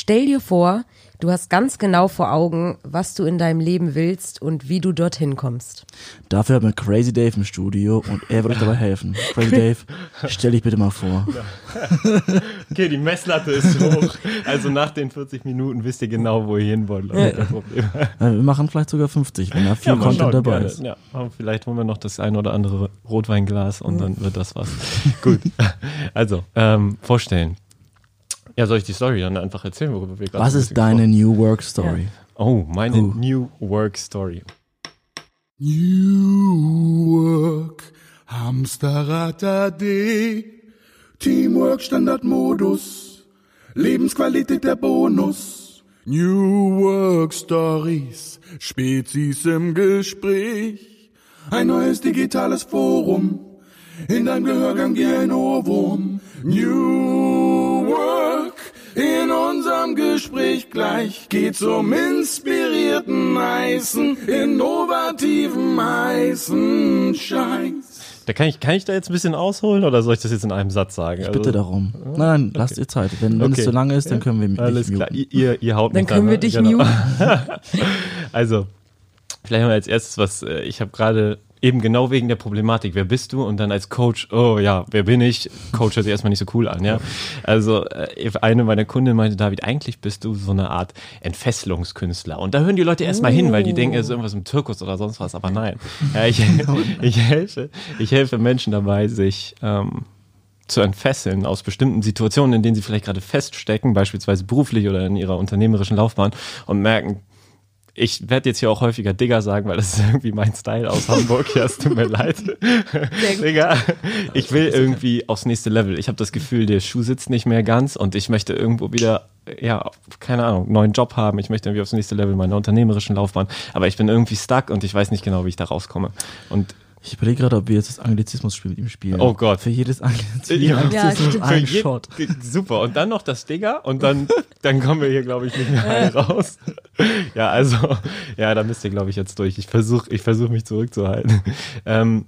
Stell dir vor, du hast ganz genau vor Augen, was du in deinem Leben willst und wie du dorthin kommst. Dafür haben wir Crazy Dave im Studio und er wird euch dabei helfen. Crazy Dave, stell dich bitte mal vor. Okay, die Messlatte ist hoch. Also nach den 40 Minuten wisst ihr genau, wo ihr hin wollt. Leute. Ja, Wir machen vielleicht sogar 50, wenn da viel mal Content schauen, dabei gerne. ist. Ja, aber vielleicht holen wir noch das ein oder andere Rotweinglas und dann wird das was. Gut. Also, ähm, vorstellen. Ja, soll ich die Story dann einfach erzählen, worüber wir gerade Was ist deine New Work Story? Oh, meine Oh. New Work Story. New Work, Hamsterrad AD, Teamwork Standardmodus, Lebensqualität der Bonus. New Work Stories, Spezies im Gespräch, ein neues digitales Forum, in deinem Gehörgang wie ein Ohrwurm. New Work, in unserem Gespräch gleich geht's um inspirierten heißen, innovativen heißen Scheiß. Da kann ich, kann ich da jetzt ein bisschen ausholen oder soll ich das jetzt in einem Satz sagen? Ich bitte darum. Nein, nein, lasst ihr Zeit. Wenn, wenn Okay. es zu lange ist, dann können wir mich Alles nicht klar, muten. ihr, ihr, haut Dann mich können wir ne? dich Genau. muten. Also, vielleicht mal als erstes was, äh, ich habe gerade eben genau wegen der Problematik, wer bist du? Und dann als Coach, oh ja, wer bin ich? Coach hört sich erstmal nicht so cool an, ja. Also äh, eine meiner Kunden meinte, David, eigentlich bist du so eine Art Entfesselungskünstler. Und da hören die Leute erstmal hin, weil die denken, es ist irgendwas im Zirkus oder sonst was, aber nein. Ja, ich, ich, helfe, ich helfe Menschen dabei, sich ähm, zu entfesseln aus bestimmten Situationen, in denen sie vielleicht gerade feststecken, beispielsweise beruflich oder in ihrer unternehmerischen Laufbahn und merken, ich werde jetzt hier auch häufiger Digger sagen, weil das ist irgendwie mein Style aus Hamburg. Ja, es tut mir leid. Digga, ich will irgendwie aufs nächste Level. Ich habe das Gefühl, der Schuh sitzt nicht mehr ganz und ich möchte irgendwo wieder, ja, keine Ahnung, einen neuen Job haben. Ich möchte irgendwie aufs nächste Level meiner unternehmerischen Laufbahn. Aber ich bin irgendwie stuck und ich weiß nicht genau, wie ich da rauskomme. Und Ich überlege gerade, ob wir jetzt das Anglizismus-Spiel mit ihm spielen. Oh Gott. Für jedes Anglizismus, Ja. Anglizismus Ja, ein Shot. Super. Und dann noch das Digger und dann, dann kommen wir hier, glaube ich, nicht mehr raus. Ja, also, ja, da müsst ihr, glaube ich, jetzt durch. Ich versuche ich versuch mich zurückzuhalten. Ähm,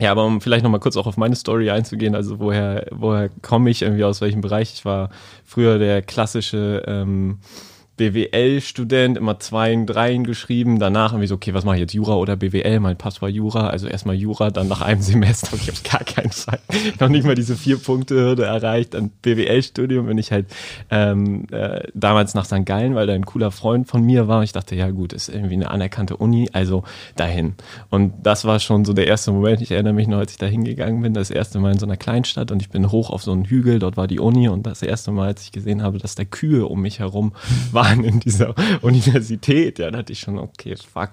ja, aber um vielleicht nochmal kurz auch auf meine Story einzugehen, also woher, woher komme ich, irgendwie aus welchem Bereich? Ich war früher der klassische ähm, BWL-Student, immer Zweien, Dreien geschrieben, danach irgendwie so, okay, was mache ich jetzt, Jura oder BWL? Mein Pass war Jura, also erstmal Jura, dann nach einem Semester, ich habe gar keinen Fall, noch nicht mal diese vier Punkte Hürde erreicht, dann BWL-Studium bin ich halt ähm, äh, damals nach St. Gallen, weil da ein cooler Freund von mir war ich dachte, ja gut, ist irgendwie eine anerkannte Uni, also dahin. Und das war schon so der erste Moment, ich erinnere mich noch, als ich da hingegangen bin, das erste Mal in so einer Kleinstadt und ich bin hoch auf so einen Hügel, dort war die Uni und das erste Mal, als ich gesehen habe, dass da Kühe um mich herum waren in dieser Universität, ja, da dachte ich schon, okay, fuck.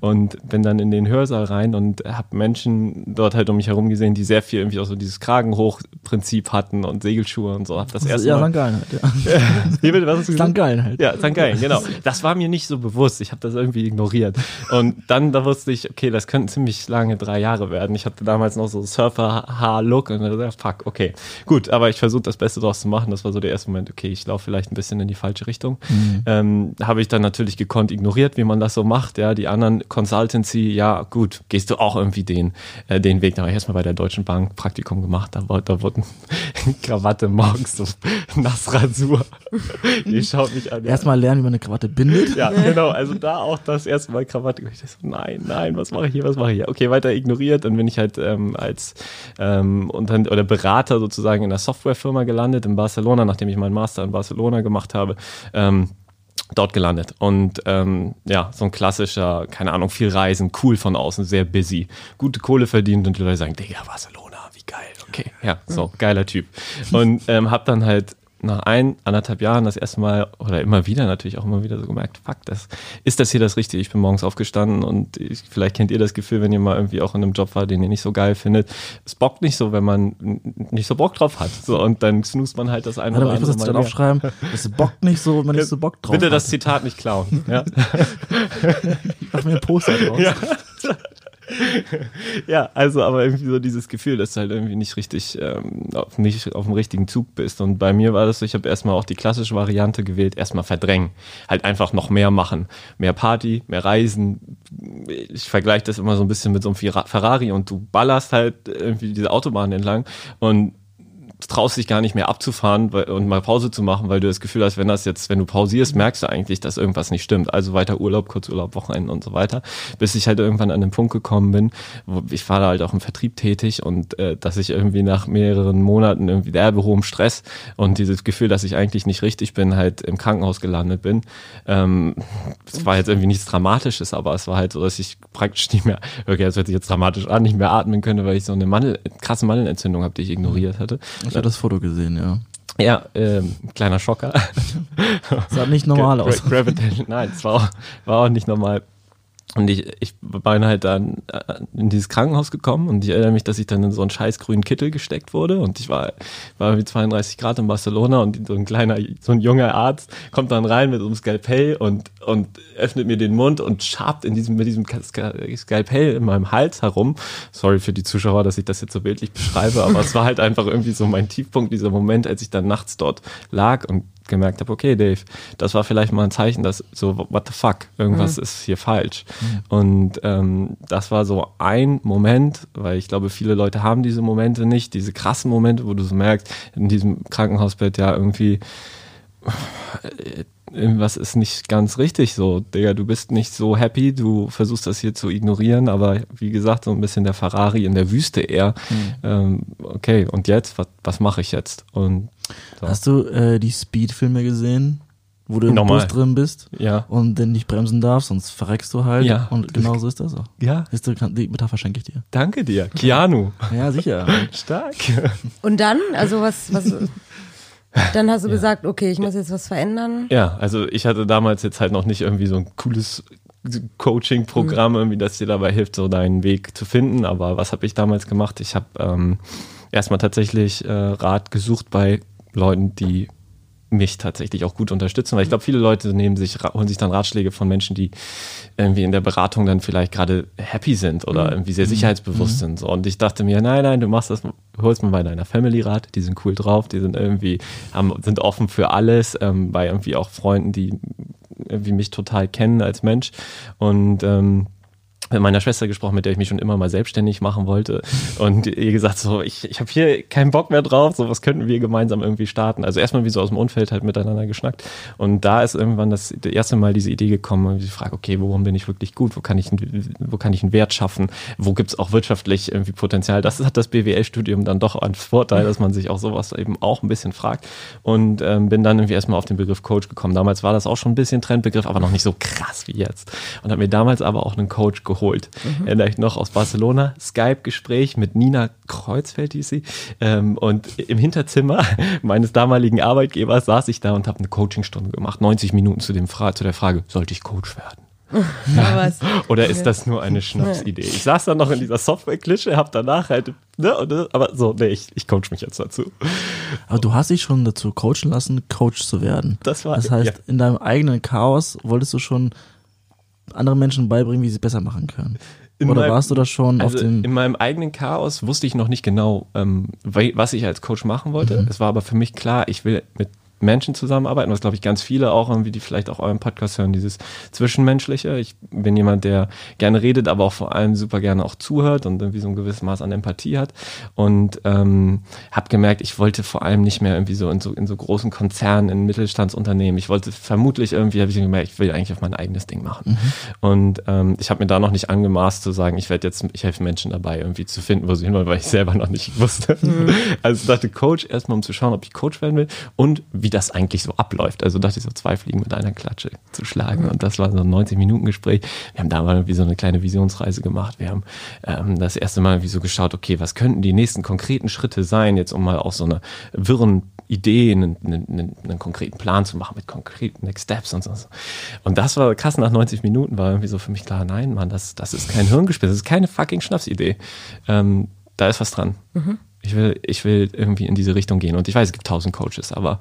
Und bin dann in den Hörsaal rein und habe Menschen dort halt um mich herum gesehen, die sehr viel irgendwie auch so dieses Kragenhoch-Prinzip hatten und Segelschuhe und so. Hab das erste ja, Mal. St. Gallen halt. Ja. Wie bitte, was hast du gesagt? St. Gallen halt. Ja, St. Gallen, genau. Das war mir nicht so bewusst. Ich habe das irgendwie ignoriert. Und dann, da wusste ich, okay, das könnten ziemlich lange drei Jahre werden. Ich hatte damals noch so Surfer-Haar-Look und dann dachte fuck, okay. Gut, aber ich versuche das Beste draus zu machen. Das war so der erste Moment, okay, ich laufe vielleicht ein bisschen in die falsche Richtung. Ähm, habe ich dann natürlich gekonnt ignoriert, wie man das so macht. Ja, die anderen Consultancy, ja, gut, gehst du auch irgendwie den, äh, den Weg. Da habe ich erstmal bei der Deutschen Bank Praktikum gemacht. Da, war- da wurden Krawatte morgens so Nassrasur. Die schaut mich an. Erstmal lernen, wie man eine Krawatte bindet. Ja, genau. Also da auch das erste Mal Krawatte. Ich dachte so, nein, nein, was mache ich hier, was mache ich hier? Okay, weiter ignoriert. Dann bin ich halt ähm, als ähm, unter, oder Berater sozusagen in einer Softwarefirma gelandet in Barcelona, nachdem ich meinen Master in Barcelona gemacht habe. Ähm, dort gelandet. Und ähm, ja, so ein klassischer, keine Ahnung, viel Reisen, cool von außen, sehr busy, gute Kohle verdient und die Leute sagen, Digga, Barcelona, wie geil, okay, ja, so, geiler Typ. Und ähm, hab dann halt nach ein, anderthalb Jahren das erste Mal oder immer wieder natürlich auch immer wieder so gemerkt, fuck, das ist das hier das Richtige. Ich bin morgens aufgestanden und ich, vielleicht kennt ihr das Gefühl, wenn ihr mal irgendwie auch in einem Job war, den ihr nicht so geil findet. Es bockt nicht so, wenn man nicht so Bock drauf hat. So, und dann snoost man halt das eine Warte oder mal, ich muss andere das Mal dann aufschreiben. Das bockt nicht so, wenn man nicht so Bock drauf Bitte das hat. Zitat nicht klauen. Ja. Ich mach mir ein Poster draus. Ja. ja, also aber irgendwie so dieses Gefühl, dass du halt irgendwie nicht richtig, ähm, auf, nicht auf dem richtigen Zug bist. Und bei mir war das so, ich habe erstmal auch die klassische Variante gewählt, erstmal verdrängen. Halt einfach noch mehr machen. Mehr Party, mehr Reisen. Ich vergleiche das immer so ein bisschen mit so einem Ferrari und du ballerst halt irgendwie diese Autobahn entlang und traust dich gar nicht mehr abzufahren und mal Pause zu machen, weil du das Gefühl hast, wenn das jetzt, wenn du pausierst, merkst du eigentlich, dass irgendwas nicht stimmt. Also weiter Urlaub, Kurzurlaub, Wochenende und so weiter. Bis ich halt irgendwann an den Punkt gekommen bin, wo ich war da halt auch im Vertrieb tätig und äh, dass ich irgendwie nach mehreren Monaten irgendwie derbe hohem Stress und dieses Gefühl, dass ich eigentlich nicht richtig bin, halt im Krankenhaus gelandet bin. Ähm, es war jetzt irgendwie nichts Dramatisches, aber es war halt so, dass ich praktisch nicht mehr, okay, das hört sich jetzt dramatisch an, nicht mehr atmen könnte, weil ich so eine Mandel, krasse Mandelentzündung habe, die ich ignoriert hatte. Ich habe das Foto gesehen, ja. Ja, ähm, kleiner Schocker. Sah nicht normal aus. Gra Gravitation, nein, es war, auch- war auch nicht normal. Und ich, ich bin halt dann äh, in dieses Krankenhaus gekommen und ich erinnere mich, dass ich dann in so einen scheiß grünen Kittel gesteckt wurde und ich war, war wie 32 Grad in Barcelona und so ein kleiner, so ein junger Arzt kommt dann rein mit so einem Skalpell und, und öffnet mir den Mund und schabt in diesem, mit diesem Ska- Skalpell in meinem Hals herum. Sorry für die Zuschauer, dass ich das jetzt so bildlich beschreibe, aber es war halt einfach irgendwie so mein Tiefpunkt, dieser Moment, als ich dann nachts dort lag und gemerkt habe, okay, Dave, das war vielleicht mal ein Zeichen, dass so, what the fuck, irgendwas ist hier falsch. Und ähm, das war so ein Moment, weil ich glaube, viele Leute haben diese Momente nicht, diese krassen Momente, wo du so merkst, in diesem Krankenhausbett ja irgendwie irgendwas ist nicht ganz richtig so. Digga, du bist nicht so happy, du versuchst das hier zu ignorieren, aber wie gesagt, so ein bisschen der Ferrari in der Wüste eher. Ähm, okay, und jetzt, was, was mache ich jetzt? Und so. Hast du äh, die Speed-Filme gesehen, wo du im Nochmal. Bus drin bist ja. und dann nicht bremsen darfst, sonst verreckst du halt. Ja. Und genau so ist das auch. Ja, Siehst du, die Metapher schenke ich dir. danke dir. Keanu. Ja, sicher. Stark. Und dann, also was, was, dann hast du gesagt, okay, ich muss jetzt was verändern. Ja, also ich hatte damals jetzt halt noch nicht irgendwie so ein cooles Coaching-Programm, irgendwie, das dir dabei hilft, so deinen Weg zu finden. Aber was habe ich damals gemacht? Ich habe ähm, erstmal tatsächlich äh, Rat gesucht bei Leuten, die mich tatsächlich auch gut unterstützen, weil ich glaube, viele Leute nehmen sich, holen sich dann Ratschläge von Menschen, die irgendwie in der Beratung dann vielleicht gerade happy sind oder irgendwie sehr sicherheitsbewusst sind. So. Und ich dachte mir, nein, nein, du machst das, holst mal bei deiner Family Rat, die sind cool drauf, die sind irgendwie, haben, sind offen für alles, ähm, bei irgendwie auch Freunden, die irgendwie mich total kennen als Mensch. Und ähm, mit meiner Schwester gesprochen, mit der ich mich schon immer mal selbstständig machen wollte und ihr gesagt so, ich, ich habe hier keinen Bock mehr drauf, so was könnten wir gemeinsam irgendwie starten. Also erstmal wie so aus dem Umfeld halt miteinander geschnackt und da ist irgendwann das, das erste Mal diese Idee gekommen, und die Frage, okay, worum bin ich wirklich gut, wo kann ich, einen- wo kann ich einen Wert schaffen, wo gibt's auch wirtschaftlich irgendwie Potenzial. Das hat das BWL-Studium dann doch als Vorteil, dass man sich auch sowas eben auch ein bisschen fragt und ähm, bin dann irgendwie erstmal auf den Begriff Coach gekommen. Damals war das auch schon ein bisschen Trendbegriff, aber noch nicht so krass wie jetzt und habe mir damals aber auch einen Coach geholt. Erinnere ich noch aus Barcelona, Skype-Gespräch mit Nina Kreuzfeld, hieß sie. Ähm, und im Hinterzimmer meines damaligen Arbeitgebers saß ich da und habe eine Coachingstunde gemacht. 90 Minuten zu, dem Fra zu der Frage, sollte ich Coach werden? Was, Oder ist das nur eine Schnapsidee? Ich saß dann noch in dieser Software-Klitsche, hab danach halt, ne, und, aber so, nee, ich, ich coach mich jetzt dazu. Aber du hast dich schon dazu coachen lassen, Coach zu werden. Das war- Das heißt, ja. in deinem eigenen Chaos wolltest du schon anderen Menschen beibringen, wie sie es besser machen können. In Oder meinem- warst du da schon Also auf dem. in meinem eigenen Chaos wusste ich noch nicht genau, ähm, was ich als Coach machen wollte. Es war aber für mich klar, ich will mit Menschen zusammenarbeiten, was glaube ich ganz viele auch irgendwie, die vielleicht auch euren Podcast hören, dieses Zwischenmenschliche. Ich bin jemand, der gerne redet, aber auch vor allem super gerne auch zuhört und irgendwie so ein gewisses Maß an Empathie hat. Und ähm, habe gemerkt, ich wollte vor allem nicht mehr irgendwie so in so, in so großen Konzernen, in Mittelstandsunternehmen. Ich wollte vermutlich irgendwie, habe ich gemerkt, ich will eigentlich auf mein eigenes Ding machen. Und ähm, ich habe mir da noch nicht angemaßt zu sagen, ich werde jetzt, ich helfe Menschen dabei, irgendwie zu finden, wo sie hinwollen, weil ich selber noch nicht wusste. Also ich dachte Coach erstmal, um zu schauen, ob ich Coach werden will und wie das eigentlich so abläuft. Also dachte ich so zwei Fliegen mit einer Klatsche zu schlagen. Und das war so ein 90-Minuten-Gespräch. Wir haben da mal irgendwie so eine kleine Visionsreise gemacht. Wir haben ähm, das erste Mal irgendwie so geschaut, okay, was könnten die nächsten konkreten Schritte sein, jetzt um mal auch so eine wirren Idee, einen, einen, einen, konkreten Plan zu machen mit konkreten Next Steps und so. Und das war krass, nach 90 Minuten war irgendwie so für mich klar, nein, Mann, das, das ist kein Hirngespinst, das ist keine fucking Schnapsidee. Ähm, da ist was dran. Ich will, ich will irgendwie in diese Richtung gehen. Und ich weiß, es gibt tausend Coaches, aber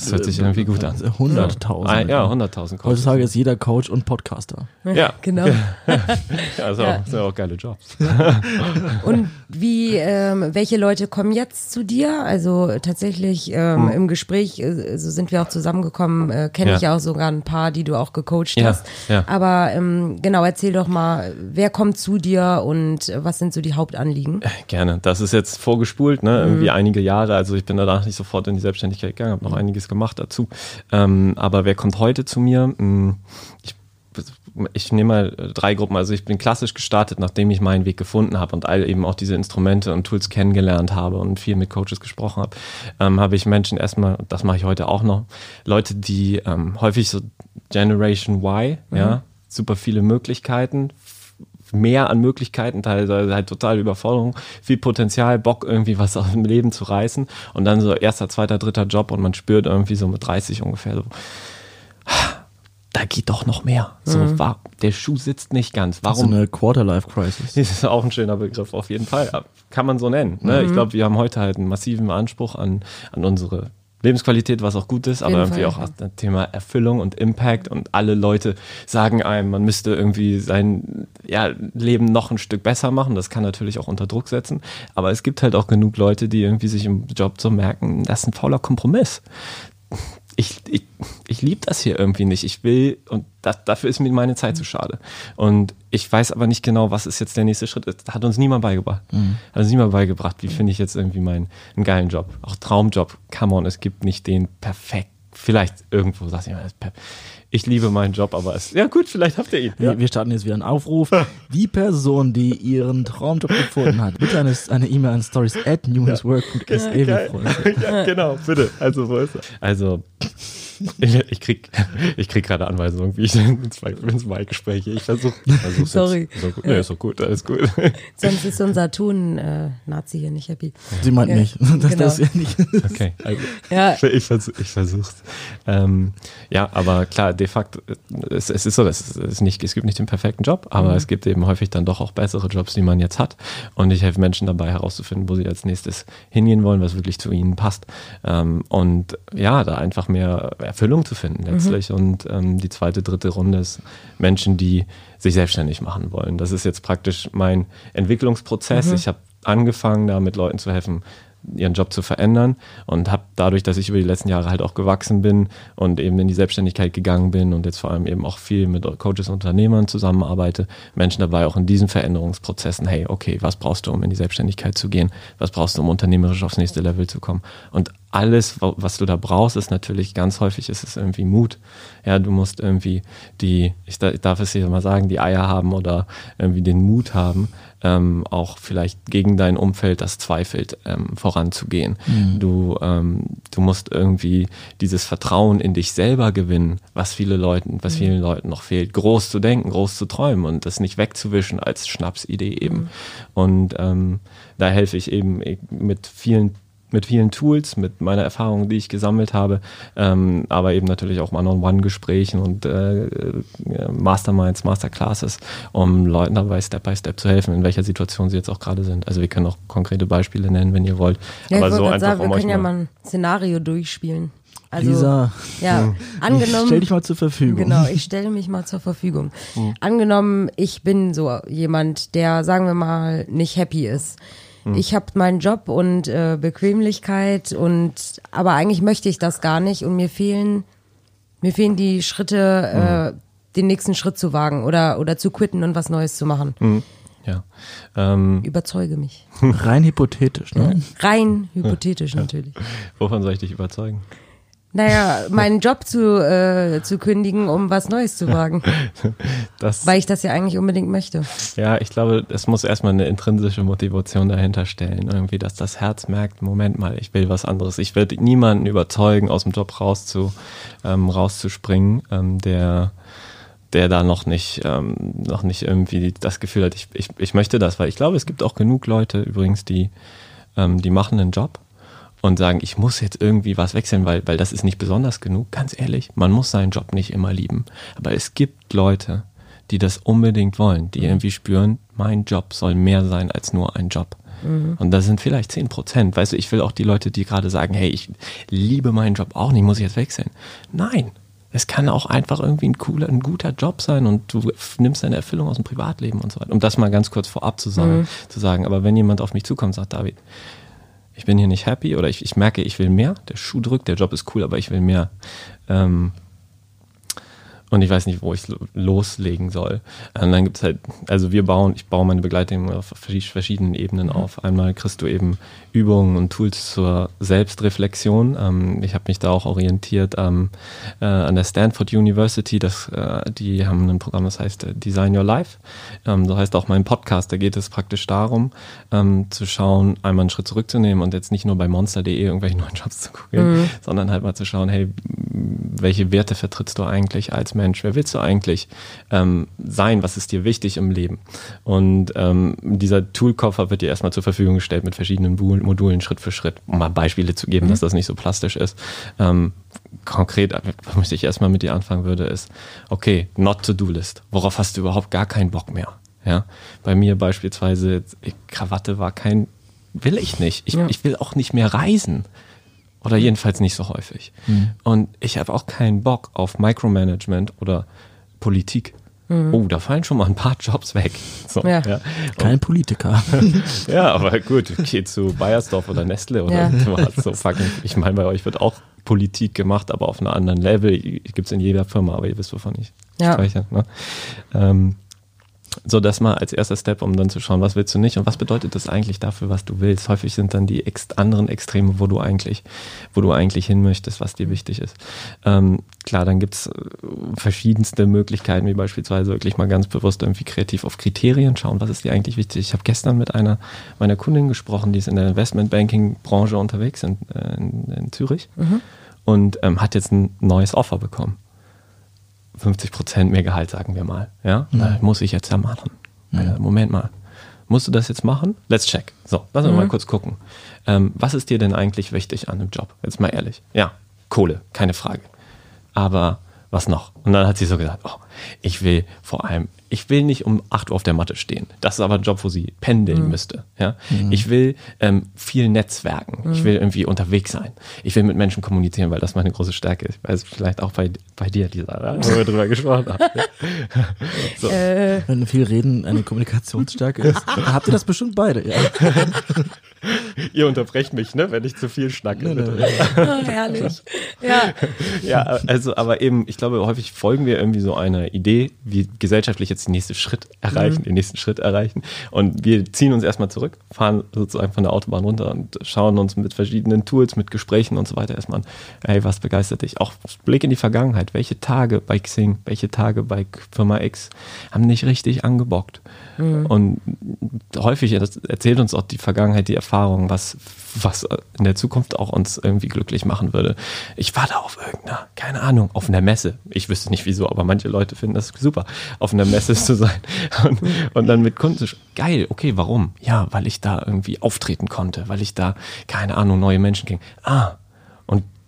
Das hört sich irgendwie gut an. 100.000. Ah, ja, 100.000 Coaches. Heutzutage ist jeder Coach und Podcaster. Ja, Genau. also Ja. Auch, sind auch geile Jobs. Und wie, ähm, welche Leute kommen jetzt zu dir? Also tatsächlich ähm, im Gespräch, äh, so sind wir auch zusammengekommen, äh, kenne Ja. ich ja auch sogar ein paar, die du auch gecoacht Ja, hast. ja. Aber ähm, genau, erzähl doch mal, wer kommt zu dir und äh, was sind so die Hauptanliegen? Gerne. Das ist jetzt vorgespult, ne? Irgendwie einige Jahre. Also ich bin danach nicht sofort in die Selbstständigkeit gegangen, habe noch einiges gemacht dazu. Ähm, aber wer kommt heute zu mir? Hm, Ich, ich nehme mal drei Gruppen. Also ich bin klassisch gestartet, nachdem ich meinen Weg gefunden habe und all eben auch diese Instrumente und Tools kennengelernt habe und viel mit Coaches gesprochen habe, ähm, habe ich Menschen erstmal, das mache ich heute auch noch, Leute, die ähm, häufig so Generation Y, ja, super viele Möglichkeiten, mehr an Möglichkeiten, teilweise halt total Überforderung, viel Potenzial, Bock irgendwie was aus dem Leben zu reißen und dann so erster, zweiter, dritter Job und man spürt irgendwie so mit 30 ungefähr so, da geht doch noch mehr. So, war, der Schuh sitzt nicht ganz. So Warum? eine Quarter-Life-Crisis. Das ist auch ein schöner Begriff, auf jeden Fall. Kann man so nennen. Ne? Ich glaube, wir haben heute halt einen massiven Anspruch an, an unsere Lebensqualität, was auch gut ist, aber irgendwie Fall, auch ja. das Thema Erfüllung und Impact und alle Leute sagen einem, man müsste irgendwie sein ja, Leben noch ein Stück besser machen. Das kann natürlich auch unter Druck setzen, aber es gibt halt auch genug Leute, die irgendwie sich im Job so merken, das ist ein fauler Kompromiss ich, ich, ich liebe das hier irgendwie nicht. Ich will, und das, dafür ist mir meine Zeit zu schade. Und ich weiß aber nicht genau, was ist jetzt der nächste Schritt. Das hat uns niemand beigebracht. Hat uns niemand beigebracht, wie finde ich jetzt irgendwie meinen einen geilen Job. Auch Traumjob. Come on, es gibt nicht den perfekt. Vielleicht irgendwo sagt jemand, ich liebe meinen Job, aber es, ja gut, vielleicht habt ihr ihn. Ja. Wir, starten jetzt wieder einen Aufruf. Die Person, die ihren Traumjob gefunden hat, bitte eine eine E-Mail an stories at newswork.se. ja, genau, bitte. Also, wo ist er? Also, ich, ich krieg, ich krieg gerade Anweisungen, wie ich ins Mic- ins Mic spreche. Ich versuche. Versuch, Sorry. Jetzt. So, gut. nee, ist doch gut, alles gut. Sonst ist unser Ton-Nazi hier nicht happy. Sie meint Ja, mich. Das, genau. das ist ja nicht. Okay, also, Ja. ich, ich, versuch, ich versuch's. Ähm, ja, aber klar, de facto, es, es ist so, es, ist nicht, es gibt nicht den perfekten Job, aber es gibt eben häufig dann doch auch bessere Jobs, die man jetzt hat. Und ich helfe Menschen dabei herauszufinden, wo sie als nächstes hingehen wollen, was wirklich zu ihnen passt. Ähm, und ja, da einfach mehr Erfüllung zu finden letztlich. Und ähm, die zweite, dritte Runde ist Menschen, die sich selbstständig machen wollen. Das ist jetzt praktisch mein Entwicklungsprozess. Ich habe angefangen, da mit Leuten zu helfen, ihren Job zu verändern und habe dadurch, dass ich über die letzten Jahre halt auch gewachsen bin und eben in die Selbstständigkeit gegangen bin und jetzt vor allem eben auch viel mit Coaches und Unternehmern zusammenarbeite, Menschen dabei auch in diesen Veränderungsprozessen, hey, okay, was brauchst du, um in die Selbstständigkeit zu gehen? Was brauchst du, um unternehmerisch aufs nächste Level zu kommen? Und alles, wa- was du da brauchst, ist natürlich ganz häufig ist es irgendwie Mut. Ja, du musst irgendwie die, ich da- ich darf es hier mal sagen, die Eier haben oder irgendwie den Mut haben, ähm, auch vielleicht gegen dein Umfeld, das zweifelt, ähm, voranzugehen. Du, ähm, du musst irgendwie dieses Vertrauen in dich selber gewinnen, was viele Leuten, was vielen Leuten noch fehlt, groß zu denken, groß zu träumen und das nicht wegzuwischen als Schnapsidee eben. Und ähm, da helfe ich eben mit vielen mit vielen Tools, mit meiner Erfahrung, die ich gesammelt habe, ähm, aber eben natürlich auch One-on-One-Gesprächen und äh, äh, Masterminds, Masterclasses, um Leuten dabei Step by Step zu helfen, in welcher Situation sie jetzt auch gerade sind. Also wir können auch konkrete Beispiele nennen, wenn ihr wollt. Ja, aber ich so einfach, sagen, um wir können ja mal, ein Szenario durchspielen. Also, Lisa, ja, ich angenommen. stell dich mal zur Verfügung. Genau, ich stelle mich mal zur Verfügung. Angenommen, ich bin so jemand, der, sagen wir mal, nicht happy ist. Ich habe meinen Job und äh, Bequemlichkeit und aber eigentlich möchte ich das gar nicht und mir fehlen mir fehlen die Schritte, äh, den nächsten Schritt zu wagen oder oder zu quitten und was Neues zu machen. ja. Ähm, Überzeuge mich. Rein hypothetisch, ne? Rein hypothetisch natürlich. wovon soll ich dich überzeugen? Naja, meinen Job zu, äh, zu kündigen, um was Neues zu wagen. Das, Weil ich das ja eigentlich unbedingt möchte. Ja, ich glaube, es muss erstmal eine intrinsische Motivation dahinter stellen. Irgendwie, dass das Herz merkt, Moment mal, ich will was anderes. Ich werde niemanden überzeugen, aus dem Job rauszu, ähm, rauszuspringen, ähm, der der da noch nicht, ähm, noch nicht irgendwie das Gefühl hat, ich, ich, ich möchte das, weil ich glaube, es gibt auch genug Leute übrigens, die, ähm, die machen einen Job und sagen, ich muss jetzt irgendwie was wechseln, weil, weil das ist nicht besonders genug. Ganz ehrlich, man muss seinen Job nicht immer lieben. Aber es gibt Leute, die das unbedingt wollen, die irgendwie spüren, mein Job soll mehr sein als nur ein Job. Und das sind vielleicht 10 Prozent. Weißt du, ich will auch die Leute, die gerade sagen, hey, ich liebe meinen Job auch nicht, muss ich jetzt wechseln. Nein. Es kann auch einfach irgendwie ein cooler, ein guter Job sein und du nimmst deine Erfüllung aus dem Privatleben und so weiter. Um das mal ganz kurz vorab zu sagen, zu sagen. Aber wenn jemand auf mich zukommt sagt, David, ich bin hier nicht happy oder ich, ich merke, ich will mehr, der Schuh drückt, der Job ist cool, aber ich will mehr. Ähm, und ich weiß nicht, wo ich lo- loslegen soll. Und dann gibt's halt, also wir bauen, ich baue meine Begleitung auf verschi- verschiedenen Ebenen auf. Einmal kriegst du eben Übungen und Tools zur Selbstreflexion. Ähm, ich habe mich da auch orientiert ähm, äh, an der Stanford University. Das, äh, die haben ein Programm, das heißt äh, Design Your Life. Ähm, so heißt auch mein Podcast. Da geht es praktisch darum, ähm, zu schauen, einmal einen Schritt zurückzunehmen und jetzt nicht nur bei monster.de irgendwelche neuen Jobs zu gucken, sondern halt mal zu schauen, hey, welche Werte vertrittst du eigentlich als Mensch? Wer willst du eigentlich ähm, sein? Was ist dir wichtig im Leben? Und ähm, dieser Toolkoffer wird dir erstmal zur Verfügung gestellt mit verschiedenen Modulen Schritt für Schritt, um mal Beispiele zu geben, dass das nicht so plastisch ist. Ähm, konkret, was ich erstmal mit dir anfangen würde, ist, okay, Not-to-Do-List. Worauf hast du überhaupt gar keinen Bock mehr? Ja, bei mir beispielsweise, Krawatte war kein, will ich nicht. Ich, Ja. ich will auch nicht mehr reisen. Oder jedenfalls nicht so häufig. Und ich habe auch keinen Bock auf Micromanagement oder Politik. Oh, da fallen schon mal ein paar Jobs weg. So, Ja. ja. Kein Politiker. ja, aber gut, geh zu Bayersdorf oder Nestle oder Ja. So fucking, ich meine, bei euch wird auch Politik gemacht, aber auf einem anderen Level. Gibt's in jeder Firma, aber ihr wisst, wovon ich Ja. spreche. Ne? Ähm, so, das mal als erster Step, um dann zu schauen, was willst du nicht und was bedeutet das eigentlich dafür, was du willst. Häufig sind dann die ex anderen Extreme, wo du eigentlich, wo du eigentlich hin möchtest, was dir wichtig ist. Ähm, klar, dann gibt's äh, verschiedenste Möglichkeiten, wie beispielsweise wirklich mal ganz bewusst irgendwie kreativ auf Kriterien schauen, was ist dir eigentlich wichtig. Ich habe gestern mit einer meiner Kundin gesprochen, die ist in der Investmentbanking-Branche unterwegs in, äh, in, in Zürich und ähm, hat jetzt ein neues Offer bekommen. 50 Prozent mehr Gehalt, sagen wir mal. Ja, Na, muss ich jetzt ja machen. Ja, Moment mal. Musst du das jetzt machen? Let's check. So, lass uns mal kurz gucken. Ähm, was ist dir denn eigentlich wichtig an einem Job? Jetzt mal ehrlich. Ja, Kohle, keine Frage. Aber was noch? Und dann hat sie so gesagt, oh, ich will vor allem, ich will nicht um 8 Uhr auf der Matte stehen. Das ist aber ein Job, wo sie pendeln müsste. Ja? Ich will ähm, viel netzwerken. Ich will irgendwie unterwegs sein. Ich will mit Menschen kommunizieren, weil das meine große Stärke ist. Ich weiß vielleicht auch bei, bei dir, Lisa, ne? wo wir drüber gesprochen haben. So. Äh, Wenn viel Reden eine Kommunikationsstärke ist, habt ihr das bestimmt beide. Ja. Ihr unterbrecht mich, ne, wenn ich zu viel schnacke. Nee, bitte. nee. oh, herrlich. Ja. Ja, also, aber eben, ich glaube, häufig folgen wir irgendwie so einer Idee, wie gesellschaftlich jetzt den nächsten Schritt erreichen, den nächsten Schritt erreichen. Und wir ziehen uns erstmal zurück, fahren sozusagen von der Autobahn runter und schauen uns mit verschiedenen Tools, mit Gesprächen und so weiter erstmal an, hey, was begeistert dich? Auch Blick in die Vergangenheit. Welche Tage bei Xing, welche Tage bei Firma X haben nicht richtig angebockt? Und häufig das erzählt uns auch die Vergangenheit, die Erfahrung, was, was in der Zukunft auch uns irgendwie glücklich machen würde. Ich war da auf irgendeiner, keine Ahnung, auf einer Messe. Ich wüsste nicht wieso, aber manche Leute finden das super, auf einer Messe zu sein. Und, und dann mit Kunden zu geil, okay, warum? Ja, weil ich da irgendwie auftreten konnte, weil ich da, keine Ahnung, neue Menschen ging. Ah,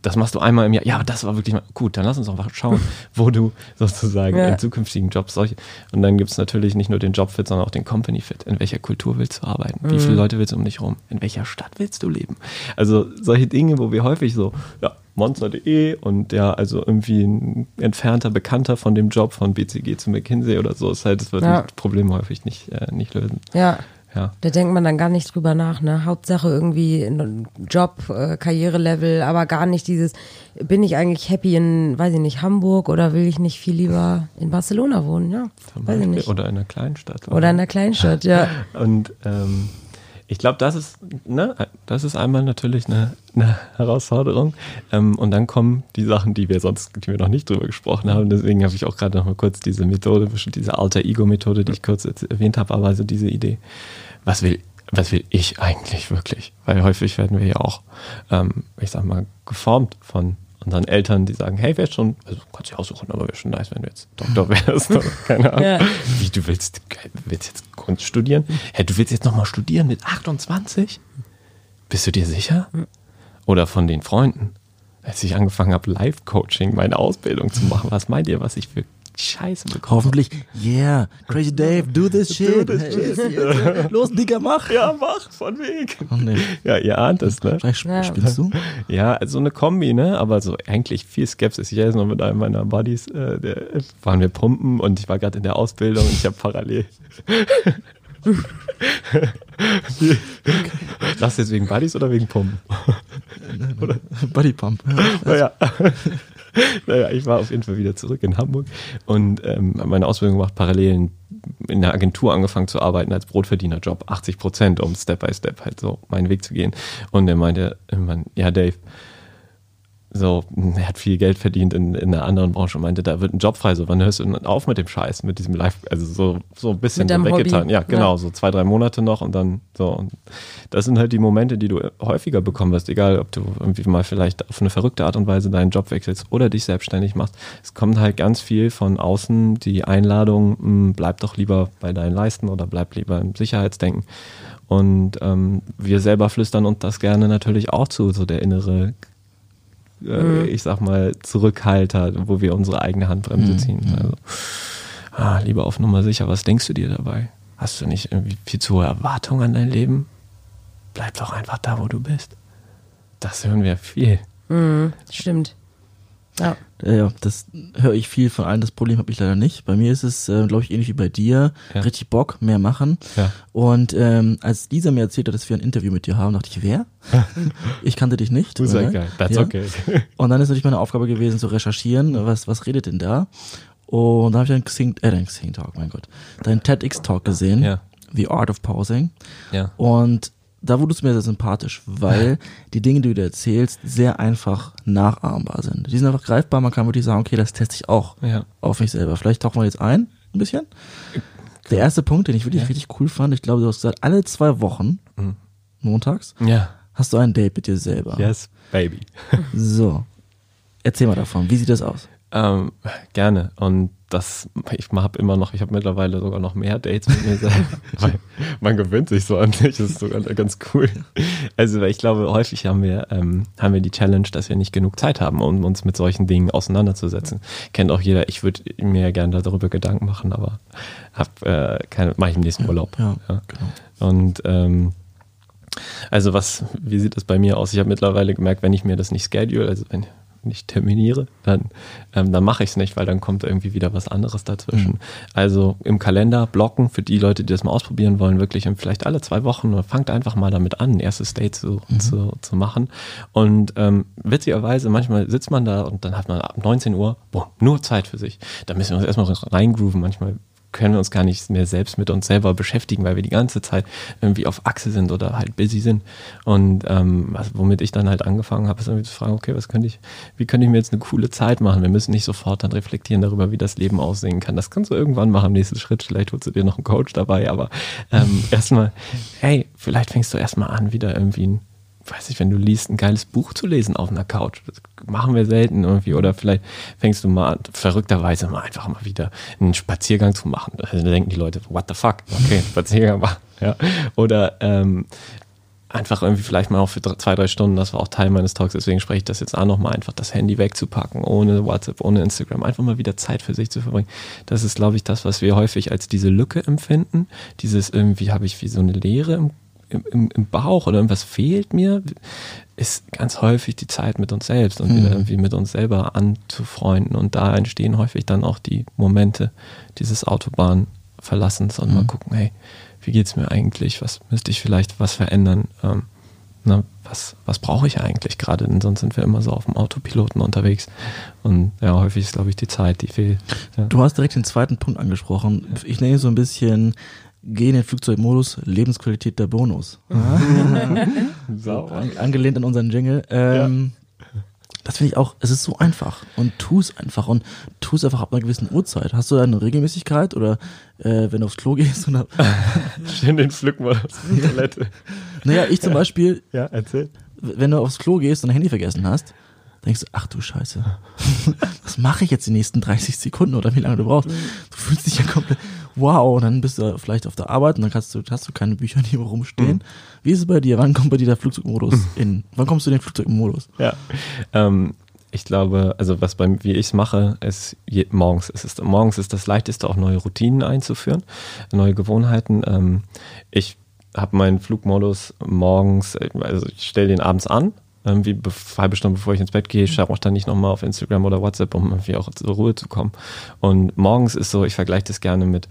das machst du einmal im Jahr. Ja, das war wirklich mal gut. Dann lass uns auch mal schauen, wo du sozusagen Ja. in zukünftigen Jobs solche. Und dann gibt's natürlich nicht nur den Jobfit, sondern auch den Company Fit. In welcher Kultur willst du arbeiten? Wie viele Leute willst du um dich rum? In welcher Stadt willst du leben? Also solche Dinge, wo wir häufig so, ja, monster.de und ja, also irgendwie ein entfernter Bekannter von dem Job von BCG zu McKinsey oder so, ist halt, das wird Ja. das Problem häufig nicht, äh, nicht lösen. Ja. Ja. Da denkt man dann gar nicht drüber nach, ne? Hauptsache irgendwie Job, äh, Karrierelevel, aber gar nicht dieses, bin ich eigentlich happy in, weiß ich nicht, Hamburg oder will ich nicht viel lieber in Barcelona wohnen, ja? Weiß ich nicht. Oder in einer Kleinstadt. Oder in der Kleinstadt, ja. Und ähm, ich glaube, das ist, ne, das ist einmal natürlich eine, eine Herausforderung. Ähm, und dann kommen die Sachen, die wir sonst, die wir noch nicht drüber gesprochen haben. Deswegen habe ich auch gerade noch mal kurz diese Methode, diese Alter Ego Methode, die ich kurz erwähnt habe, aber also diese Idee, was will, was will ich eigentlich wirklich? Weil häufig werden wir ja auch, ähm, ich sag mal, geformt von unseren Eltern, die sagen, hey, wäre schon, also kannst du aussuchen, aber wäre schon nice, wenn du jetzt Doktor wärst. oder Keine Ahnung. Ja. Wie, du willst, willst jetzt Kunst studieren? Hey, du willst jetzt nochmal studieren mit 28? Bist du dir sicher? Oder von den Freunden, als ich angefangen habe, Live-Coaching, meine Ausbildung zu machen, was meint ihr, was ich für die Scheiße bekommen. Hoffentlich, yeah, Crazy Dave, do this shit. Los, Digga, mach. Ja, mach, von Weg. Oh, nee. Ja, ihr ahnt es, ne? Vielleicht Ja. spielst du? Ja, also eine Kombi, ne? Aber so eigentlich viel Skepsis. Ich weiß noch mit einem meiner Buddies, äh, der, waren wir pumpen und ich war gerade in der Ausbildung und ich habe parallel. Lachst du jetzt wegen Buddies oder wegen Pumpen? Body Pump. Naja. naja, ich war auf jeden Fall wieder zurück in Hamburg und ähm, habe meine Ausbildung gemacht, parallel in, in der Agentur angefangen zu arbeiten als Brotverdienerjob, 80 Prozent, um Step by Step halt so meinen Weg zu gehen. Und er meinte irgendwann, ja Dave, so, er hat viel Geld verdient in, in einer anderen Branche und meinte, da wird ein Job frei, so, wann hörst du denn auf mit dem Scheiß, mit diesem Live, also so, so ein bisschen so weggetan. Hobby. Ja, genau, Ja. so zwei, drei Monate noch und dann so. Und das sind halt die Momente, die du häufiger bekommen wirst, egal ob du irgendwie mal vielleicht auf eine verrückte Art und Weise deinen Job wechselst oder dich selbstständig machst. Es kommt halt ganz viel von außen, die Einladung, mh, bleib doch lieber bei deinen Leisten oder bleib lieber im Sicherheitsdenken. Und ähm, wir selber flüstern uns das gerne natürlich auch zu, so der innere äh, ich sag mal, Zurückhalter, wo wir unsere eigene Handbremse ziehen. Also, ah, lieber auf Nummer sicher, was denkst du dir dabei? Hast du nicht irgendwie viel zu hohe Erwartungen an dein Leben? Bleib doch einfach da, wo du bist. Das hören wir viel. Stimmt. Ja. Ja, das höre ich viel von allen. Das Problem habe ich leider nicht. Bei mir ist es, äh, glaube ich, ähnlich wie bei dir. Ja. Richtig Bock, mehr machen. Ja. Und ähm, als Lisa mir erzählt hat, dass wir ein Interview mit dir haben, dachte ich, wer? ich kannte dich nicht. Sei oder? geil. That's Ja. okay. Und dann ist natürlich meine Aufgabe gewesen, zu recherchieren, was, was redet denn da? Und dann habe ich einen Xing, äh, deinen Xing Talk, mein Gott, deinen TEDx-Talk gesehen, Ja. The Art of Pausing. Ja. Und da wurdest du mir sehr sympathisch, weil die Dinge, die du dir erzählst, sehr einfach nachahmbar sind. Die sind einfach greifbar, man kann wirklich sagen, okay, das teste ich auch Ja. auf mich selber. Vielleicht tauchen wir jetzt ein, ein bisschen. Der erste Punkt, den ich wirklich richtig cool fand, ich glaube, du hast gesagt, alle zwei Wochen, montags, Ja. hast du ein Date mit dir selber. Yes, baby. So. Erzähl mal davon, wie sieht das aus? Ähm, gerne. Und das, ich habe immer noch, ich habe mittlerweile sogar noch mehr Dates mit mir selber. weil man gewöhnt sich so an sich, das ist sogar ganz cool. Also weil ich glaube, häufig haben wir, ähm, haben wir die Challenge, dass wir nicht genug Zeit haben, um uns mit solchen Dingen auseinanderzusetzen. Kennt auch jeder, ich würde mir ja gerne darüber Gedanken machen, aber hab äh, keine, mache ich im nächsten Urlaub. Ja, genau. Und ähm, also was, wie sieht das bei mir aus? Ich habe mittlerweile gemerkt, wenn ich mir das nicht schedule, also wenn ich terminiere, dann, ähm, dann mache ich es nicht, weil dann kommt irgendwie wieder was anderes dazwischen. Also im Kalender blocken für die Leute, die das mal ausprobieren wollen, wirklich und vielleicht alle zwei Wochen oder fangt einfach mal damit an, ein erstes Date zu, zu, zu machen. Und ähm, witzigerweise, manchmal sitzt man da und dann hat man ab 19 Uhr boah, nur Zeit für sich. Da müssen wir uns erstmal reingrooven. Manchmal können wir uns gar nicht mehr selbst mit uns selber beschäftigen, weil wir die ganze Zeit irgendwie auf Achse sind oder halt busy sind. Und ähm, was, womit ich dann halt angefangen habe, ist irgendwie zu fragen, okay, was könnte ich, wie könnte ich mir jetzt eine coole Zeit machen? Wir müssen nicht sofort dann reflektieren darüber, wie das Leben aussehen kann. Das kannst du irgendwann machen im nächsten Schritt. Vielleicht holst du dir noch einen Coach dabei, aber ähm, erstmal, hey, vielleicht fängst du erstmal an, wieder irgendwie ein weiß ich, wenn du liest, ein geiles Buch zu lesen auf einer Couch. Das machen wir selten irgendwie. Oder vielleicht fängst du mal an, verrückterweise mal einfach mal wieder einen Spaziergang zu machen. Da denken die Leute, what the fuck? Okay, Spaziergang machen. Ja. Oder ähm, einfach irgendwie vielleicht mal auch für zwei, drei Stunden, das war auch Teil meines Talks, deswegen spreche ich das jetzt auch nochmal, einfach das Handy wegzupacken, ohne WhatsApp, ohne Instagram, einfach mal wieder Zeit für sich zu verbringen. Das ist, glaube ich, das, was wir häufig als diese Lücke empfinden. Dieses irgendwie habe ich wie so eine Leere im im, im, Bauch oder irgendwas fehlt mir, ist ganz häufig die Zeit mit uns selbst und wieder irgendwie mit uns selber anzufreunden. Und da entstehen häufig dann auch die Momente dieses Autobahnverlassens und mal gucken, hey, wie geht's mir eigentlich? Was müsste ich vielleicht was verändern? Ähm, na, was, was brauche ich eigentlich gerade? Denn sonst sind wir immer so auf dem Autopiloten unterwegs. Und ja, häufig ist, glaube ich, die Zeit, die fehlt. Ja. Du hast direkt den zweiten Punkt angesprochen. Ich nenne so ein bisschen, geh in den Flugzeugmodus, Lebensqualität der Bonus. so, an, angelehnt an unseren Jingle. Ähm, Das finde ich auch, es ist so einfach und tu es einfach und tu es einfach ab einer gewissen Uhrzeit. Hast du da eine Regelmäßigkeit oder äh, wenn du aufs Klo gehst oder, Schön den Pflückmodus auf der Toilette. naja, ich zum Beispiel, Ja, erzähl. wenn du aufs Klo gehst und dein Handy vergessen hast, denkst du, ach du Scheiße, was mache ich jetzt die nächsten 30 Sekunden oder wie lange du brauchst? Du fühlst dich ja komplett, wow, und dann bist du vielleicht auf der Arbeit und dann kannst du, hast du keine Bücher, hier rumstehen. Wie ist es bei dir? Wann kommt bei dir der Flugzeugmodus in? Wann kommst du in den Flugzeugmodus? Ja. Ähm, ich glaube, also was beim, wie ich es mache, ist je, morgens. Es ist, morgens ist das leichteste, auch neue Routinen einzuführen, neue Gewohnheiten. Ähm, ich habe meinen Flugmodus morgens, also ich stelle den abends an, irgendwie halbe Stunde bevor ich ins Bett gehe, schaue auch dann nicht nochmal auf Instagram oder WhatsApp, um irgendwie auch zur Ruhe zu kommen. Und morgens ist so, ich vergleiche das gerne mit,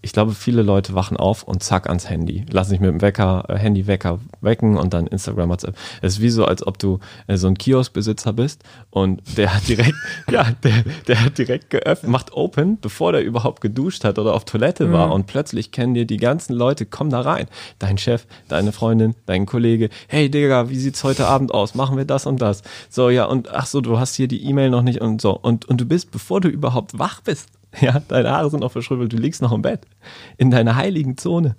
ich glaube, viele Leute wachen auf und zack ans Handy. Lassen sich mit dem Wecker, äh, Handywecker wecken und dann Instagram, WhatsApp. Es ist wie so, als ob du äh, so ein Kioskbesitzer bist und der hat direkt, ja, der, der hat direkt geöffnet, macht open, bevor der überhaupt geduscht hat oder auf Toilette war und plötzlich kennen dir die ganzen Leute, komm da rein. Dein Chef, deine Freundin, dein Kollege, hey Digga, wie sieht's heute Abend aus? Machen wir das und das. So, ja, und ach so, du hast hier die E-Mail noch nicht und so. Und, und du bist, bevor du überhaupt wach bist, ja, deine Haare sind noch verschrübbelt, du liegst noch im Bett. In deiner heiligen Zone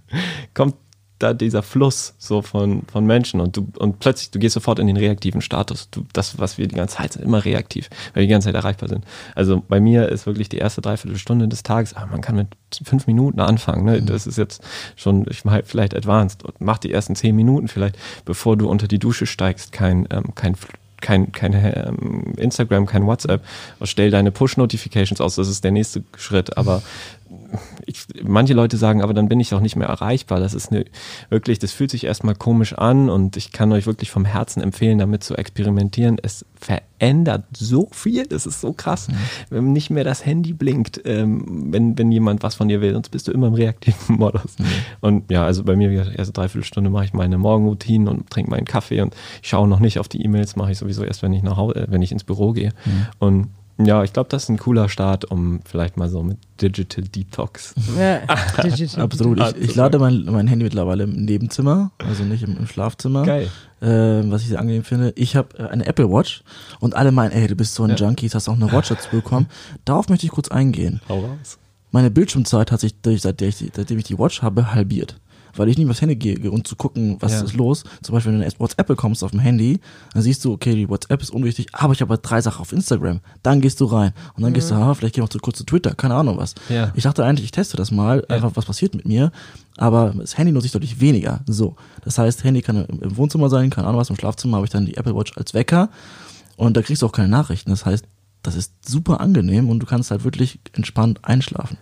kommt da dieser Fluss so von, von Menschen und du und plötzlich, du gehst sofort in den reaktiven Status. Du, das, was wir die ganze Zeit sind, immer reaktiv, weil wir die ganze Zeit erreichbar sind. Also bei mir ist wirklich die erste Dreiviertelstunde des Tages, aber man kann mit fünf Minuten anfangen. Ne? Das ist jetzt schon, ich meine, vielleicht advanced. Und mach die ersten zehn Minuten vielleicht, bevor du unter die Dusche steigst, kein, ähm, kein kein, kein ähm, Instagram, kein WhatsApp. Stell deine Push-Notifications aus, das ist der nächste Schritt. Aber ich, manche Leute sagen, aber dann bin ich auch nicht mehr erreichbar. Das ist eine, wirklich, das fühlt sich erstmal komisch an und ich kann euch wirklich vom Herzen empfehlen, damit zu experimentieren. Es verändert so viel, das ist so krass. Mhm. Wenn nicht mehr das Handy blinkt, ähm, wenn, wenn jemand was von dir will, sonst bist du immer im reaktiven Modus. Mhm. Und ja, also bei mir, wie gesagt, erste Dreiviertelstunde mache ich meine Morgenroutinen und trinke meinen Kaffee und schaue noch nicht auf die E-Mails, mache ich sowieso erst, wenn ich nach Hause, äh, wenn ich ins Büro gehe. Mhm. Und ja, ich glaube, das ist ein cooler Start, um vielleicht mal so mit Digital Detox. Ja, Digital Absolut. Ich, ich, lade mein, mein Handy mittlerweile im Nebenzimmer, also nicht im, im Schlafzimmer. Geil. Äh, was ich sehr angenehm finde. Ich habe äh, eine Apple Watch und alle meinen, ey, du bist so ein ja. Junkie, hast auch eine Watch dazu bekommen. Darauf möchte ich kurz eingehen. Hau raus. Meine Bildschirmzeit hat sich, ich, seitdem ich die Watch habe, halbiert weil ich mehr aufs Handy gehe um zu gucken, was ja. ist los. Zum Beispiel, wenn du in WhatsApp bekommst auf dem Handy, dann siehst du, okay, die WhatsApp ist unwichtig, aber ich habe halt drei Sachen auf Instagram. Dann gehst du rein und dann mhm. gehst du, ah, vielleicht geh noch zu kurz zu Twitter, keine Ahnung was. Ja. Ich dachte eigentlich, ich teste das mal, einfach was passiert mit mir, aber das Handy nutze ich deutlich weniger. So, das heißt, Handy kann im Wohnzimmer sein, keine Ahnung was, im Schlafzimmer habe ich dann die Apple Watch als Wecker und da kriegst du auch keine Nachrichten. Das heißt, das ist super angenehm und du kannst halt wirklich entspannt einschlafen.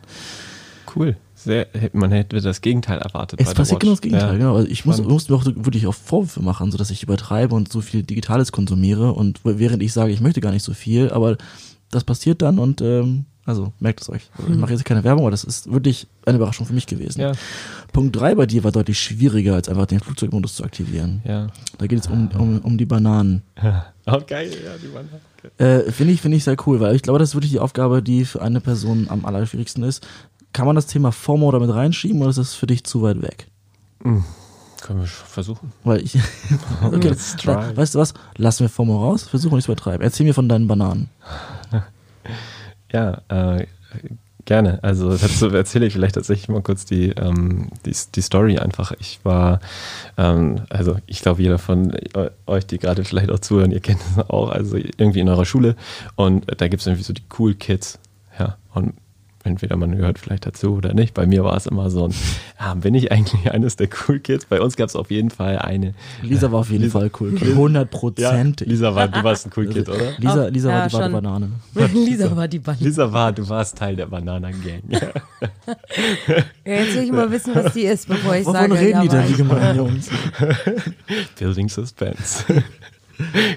Cool. Sehr, man hätte das Gegenteil erwartet. Es passiert genau das Gegenteil, ja. genau. Also ich muss, muss mir auch wirklich auch Vorwürfe machen, so dass ich übertreibe und so viel Digitales konsumiere und während ich sage, ich möchte gar nicht so viel, aber das passiert dann und ähm, also merkt es euch. Ich mache jetzt keine Werbung, aber das ist wirklich eine Überraschung für mich gewesen. Ja. Punkt drei bei dir war deutlich schwieriger, als einfach den Flugzeugmodus zu aktivieren. Ja. Da geht es um, um, um die Bananen. Oh, geil, ja, die Bananen. Äh, Finde ich, finde ich sehr cool, weil ich glaube, das ist wirklich die Aufgabe, die für eine Person am allerschwierigsten ist. Kann man das Thema FOMO damit reinschieben oder ist das für dich zu weit weg? Mhm. Können wir versuchen. Weil ich. okay, weißt du was? Lass mir FOMO raus, versuche nicht zu übertreiben. Erzähl mir von deinen Bananen. ja, äh, gerne. Also dazu erzähle ich vielleicht tatsächlich mal kurz die, ähm, die, die, Story einfach. Ich war, ähm, also ich glaube, jeder von euch, die gerade vielleicht auch zuhören, ihr kennt das auch, also irgendwie in eurer Schule und da gibt es irgendwie so die Cool Kids. Ja, und entweder man gehört vielleicht dazu oder nicht. Bei mir war es immer so ein, ja, bin ich eigentlich eines der Cool Kids? Bei uns gab es auf jeden Fall eine. Lisa war auf jeden Lisa, Fall cool Kid. 100 Prozent. Ja, Lisa war, du warst ein Cool Kid, oder? Lisa, Lisa ja, war die schon. Banane. Lisa war die Banane. Lisa war, du warst Teil der Bananengang. Ja. ja, jetzt will ich mal wissen, was die ist, bevor ich Wovon sage. Wovon reden die denn, die gemeinen Jungs? Building Suspense.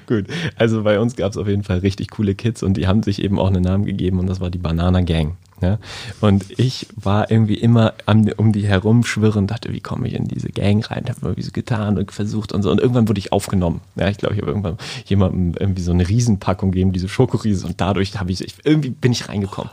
Gut, also bei uns gab es auf jeden Fall richtig coole Kids und die haben sich eben auch einen Namen gegeben und das war die Banana Gang. Ja? Und ich war irgendwie immer am, um die herumschwirren, dachte, wie komme ich in diese Gang rein? Habe irgendwie so getan und versucht und so. Und irgendwann wurde ich aufgenommen. Ja, ich glaube, ich habe irgendwann jemandem irgendwie so eine Riesenpackung gegeben, diese Schokoriese. Und dadurch habe ich, ich, irgendwie bin ich reingekommen.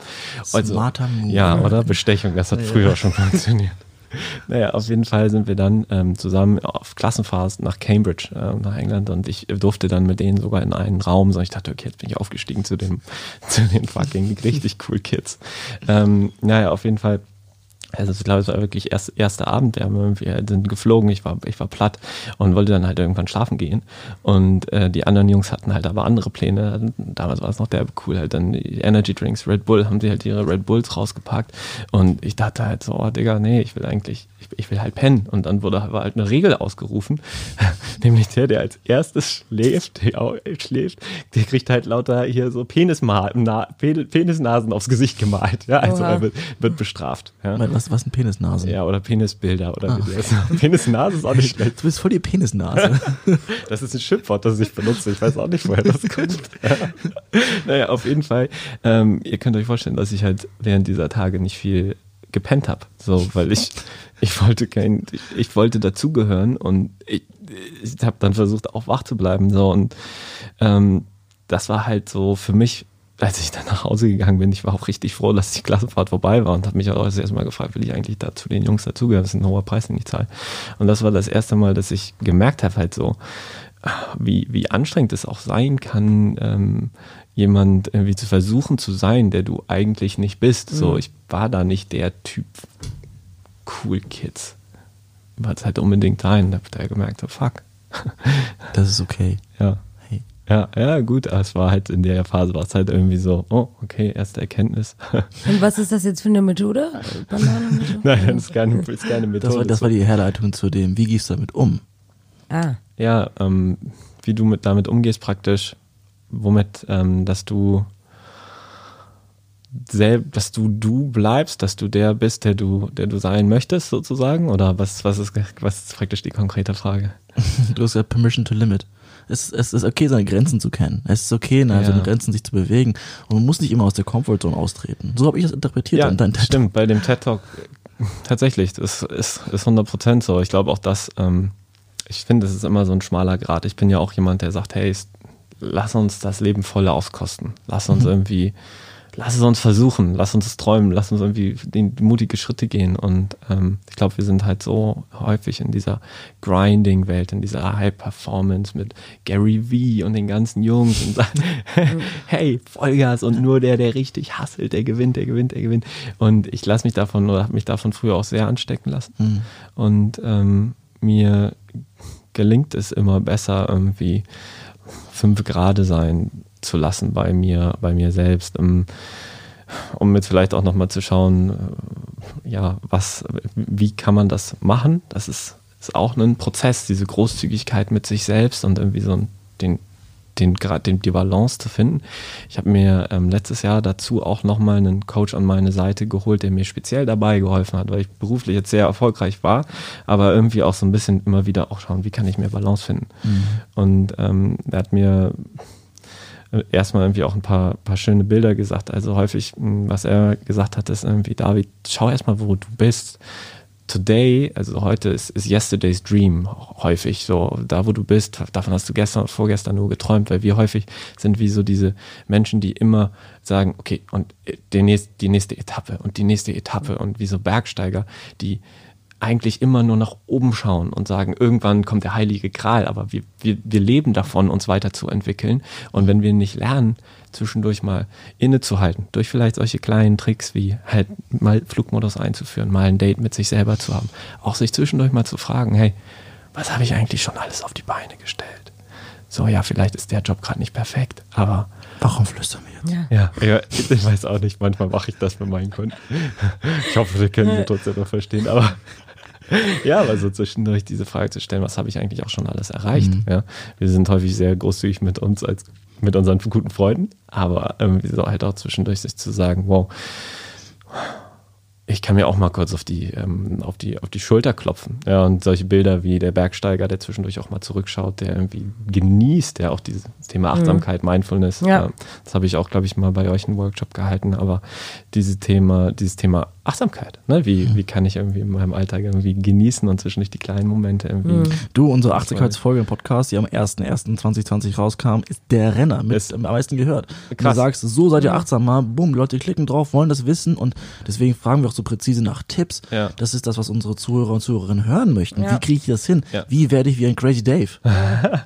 Also, Smarter Move. Ja, oder? Bestechung, das hat früher schon funktioniert. Naja, auf jeden Fall sind wir dann ähm, zusammen auf Klassenfahrt nach Cambridge, äh, nach England und ich durfte dann mit denen sogar in einen Raum, so ich dachte, okay, jetzt bin ich aufgestiegen zu, dem, zu den fucking richtig cool Kids. Ähm, naja, auf jeden Fall also ich glaube, es war wirklich erst erster Abend, wir, wir sind geflogen, ich war, ich war platt und wollte dann halt irgendwann schlafen gehen. Und äh, die anderen Jungs hatten halt aber andere Pläne. Damals war es noch der cool, halt dann die Energy Drinks, Red Bull, haben sie halt ihre Red Bulls rausgepackt. Und ich dachte halt so, oh Digga, nee, ich will eigentlich, ich, ich will halt pennen. Und dann wurde war halt eine Regel ausgerufen, nämlich der, der als erstes schläft, der auch schläft, der kriegt halt lauter hier so Penisnasen aufs Gesicht gemalt. Ja, also Oha. er wird, wird bestraft. Ja. Was, was ein Penisnase? Ja, oder Penisbilder oder Ah. wie das Penisnase ist auch nicht schlecht. Du bist voll die Penisnase. Das ist ein Schimpfwort, das ich benutze. Ich weiß auch nicht, woher das kommt. naja, auf jeden Fall. Ähm, ihr könnt euch vorstellen, dass ich halt während dieser Tage nicht viel gepennt habe. So, weil ich, ich wollte kein, ich wollte dazugehören und ich, ich habe dann versucht, auch wach zu bleiben. So, und ähm, das war halt so für mich, als ich dann nach Hause gegangen bin, ich war auch richtig froh, dass die Klassenfahrt vorbei war und habe mich auch das erste Mal gefragt, will ich eigentlich da zu den Jungs dazugehören? Das ist ein hoher Preis, den ich zahle. Und das war das erste Mal, dass ich gemerkt habe, halt so, wie, wie anstrengend es auch sein kann, ähm, jemand irgendwie zu versuchen zu sein, der du eigentlich nicht bist. So, ich war da nicht der Typ Cool Kids. War es halt unbedingt sein. Da hab ich da gemerkt, so, fuck. Das ist okay. Ja. Ja, ja, gut, aber es war halt in der Phase, war es halt irgendwie so, oh, okay, erste Erkenntnis. Und was ist das jetzt für eine Methode? Bananenmethode? Nein, das ist keine, ist keine Methode. Das war, das war die Herleitung zu dem, wie gehst du damit um? Ah, ja, ähm, wie du mit, damit umgehst praktisch, womit, ähm, dass du selb, dass du du bleibst, dass du der bist, der du, der du sein möchtest, sozusagen? Oder was, was ist, was ist praktisch die konkrete Frage? Du hast ja Permission to Limit. Es, es ist okay, seine Grenzen zu kennen. Es ist okay, innerhalb Ja. seiner Grenzen sich zu bewegen. Und man muss nicht immer aus der Comfortzone austreten. So habe ich das interpretiert. Ja, in deinem stimmt, bei dem TED Talk tatsächlich, das ist, ist 100% so. Ich glaube auch, dass, ähm, ich finde, es ist immer so ein schmaler Grad. Ich bin ja auch jemand, der sagt, hey, lass uns das Leben voll auskosten. Lass uns irgendwie, lass es uns versuchen, lass uns es träumen, lass uns irgendwie die mutige Schritte gehen. Und ähm, ich glaube, wir sind halt so häufig in dieser Grinding-Welt, in dieser High-Performance mit Gary Vee und den ganzen Jungs und sagen, hey, Vollgas und nur der, der richtig hasselt, der gewinnt, der gewinnt, der gewinnt. Und ich lasse mich davon oder habe mich davon früher auch sehr anstecken lassen. Und ähm, mir gelingt es immer besser, irgendwie fünf Grade sein zu lassen bei mir, bei mir selbst, um, um jetzt vielleicht auch nochmal zu schauen, äh, ja, was, wie kann man das machen? Das ist, ist auch ein Prozess, diese Großzügigkeit mit sich selbst und irgendwie so den, den, den, die Balance zu finden. Ich habe mir ähm, letztes Jahr dazu auch nochmal einen Coach an meine Seite geholt, der mir speziell dabei geholfen hat, weil ich beruflich jetzt sehr erfolgreich war, aber irgendwie auch so ein bisschen immer wieder auch schauen, wie kann ich mehr Balance finden. Und ähm, er hat mir erstmal irgendwie auch ein paar, paar schöne Bilder gesagt. Also häufig, mh, was er gesagt hat, ist irgendwie, David, schau erstmal, wo du bist. Today, also heute ist, ist yesterday's dream häufig so, da wo du bist, davon hast du gestern und vorgestern nur geträumt, weil wir häufig sind wie so diese Menschen, die immer sagen, okay, und äh, die nächste, die nächste Etappe und die nächste Etappe und wie so Bergsteiger, die eigentlich immer nur nach oben schauen und sagen, irgendwann kommt der heilige Gral, aber wir, wir, wir leben davon, uns weiterzuentwickeln. Und wenn wir nicht lernen, zwischendurch mal innezuhalten, durch vielleicht solche kleinen Tricks wie halt mal Flugmodus einzuführen, mal ein Date mit sich selber zu haben, auch sich zwischendurch mal zu fragen, hey, was habe ich eigentlich schon alles auf die Beine gestellt? So, ja, vielleicht ist der Job gerade nicht perfekt, aber Warum flüstern wir jetzt? ja. ja, ja, ich weiß auch nicht, manchmal mache ich das mit meinen Kunden. Ich hoffe, wir können sie trotzdem noch verstehen, aber ja, aber so zwischendurch diese Frage zu stellen, was habe ich eigentlich auch schon alles erreicht? Ja, wir sind häufig sehr großzügig mit uns als mit unseren guten Freunden, aber irgendwie so halt auch zwischendurch sich zu sagen, wow, ich kann mir auch mal kurz auf die, ähm, auf die, auf die Schulter klopfen. Ja, und solche Bilder wie der Bergsteiger, der zwischendurch auch mal zurückschaut, der irgendwie genießt, der auch dieses Thema Achtsamkeit, Mindfulness, Ja. ähm, das habe ich auch, glaube ich, mal bei euch einen Workshop gehalten, aber dieses Thema, dieses Thema Achtsamkeit, ne? wie, wie kann ich irgendwie in meinem Alltag irgendwie genießen und zwischendurch die kleinen Momente irgendwie. Du, unsere 80-Folge im Podcast, die am 1.1.2020 rauskam, ist der Renner mit Ist- am meisten gehört. Du Krass. sagst, so seid ihr achtsamer, bumm, Leute klicken drauf, wollen das wissen und deswegen fragen wir auch so präzise nach Tipps. Ja. Das ist das, was unsere Zuhörer und Zuhörerinnen hören möchten. Ja. Wie kriege ich das hin? Ja. Wie werde ich wie ein Crazy Dave?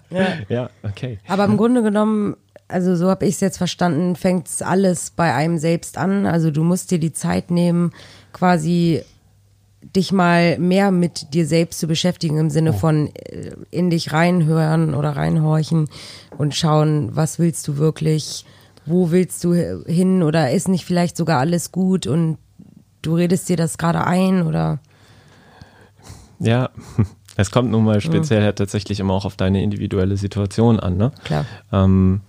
Ja, okay. Aber im Grunde genommen, also so habe ich es jetzt verstanden, fängt alles bei einem selbst an. Also du musst dir die Zeit nehmen, quasi dich mal mehr mit dir selbst zu beschäftigen im Sinne von äh, in dich reinhören oder reinhorchen und schauen, was willst du wirklich, wo willst du hin oder ist nicht vielleicht sogar alles gut und du redest dir das gerade ein oder Ja, es kommt nun mal speziell halt tatsächlich immer auch auf deine individuelle Situation an. Ne? klar. Ähm,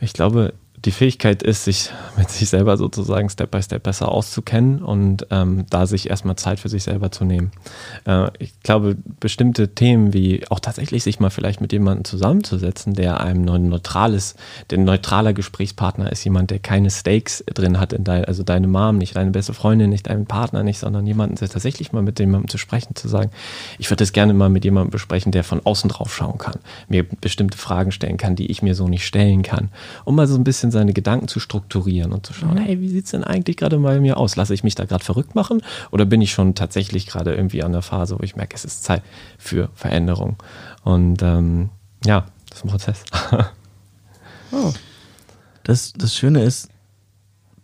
ich glaube, die Fähigkeit ist, sich mit sich selber sozusagen Step by Step besser auszukennen und ähm, da sich erstmal Zeit für sich selber zu nehmen. Äh, ich glaube, bestimmte Themen wie auch tatsächlich sich mal vielleicht mit jemandem zusammenzusetzen, der einem ein neutrales, der neutraler Gesprächspartner ist, jemand, der keine Stakes drin hat in dein, also deine Mom, nicht deine beste Freundin, nicht deinen Partner nicht, sondern jemanden, tatsächlich mal mit jemandem zu sprechen, zu sagen, ich würde das gerne mal mit jemandem besprechen, der von außen drauf schauen kann, mir bestimmte Fragen stellen kann, die ich mir so nicht stellen kann, um mal so ein bisschen seine Gedanken zu strukturieren und zu schauen, hey, wie sieht's denn eigentlich gerade bei mir aus? Lasse ich mich da gerade verrückt machen oder bin ich schon tatsächlich gerade irgendwie an der Phase, wo ich merke, es ist Zeit für Veränderung? Und ähm, ja, das ist ein Prozess. Das, das Schöne ist,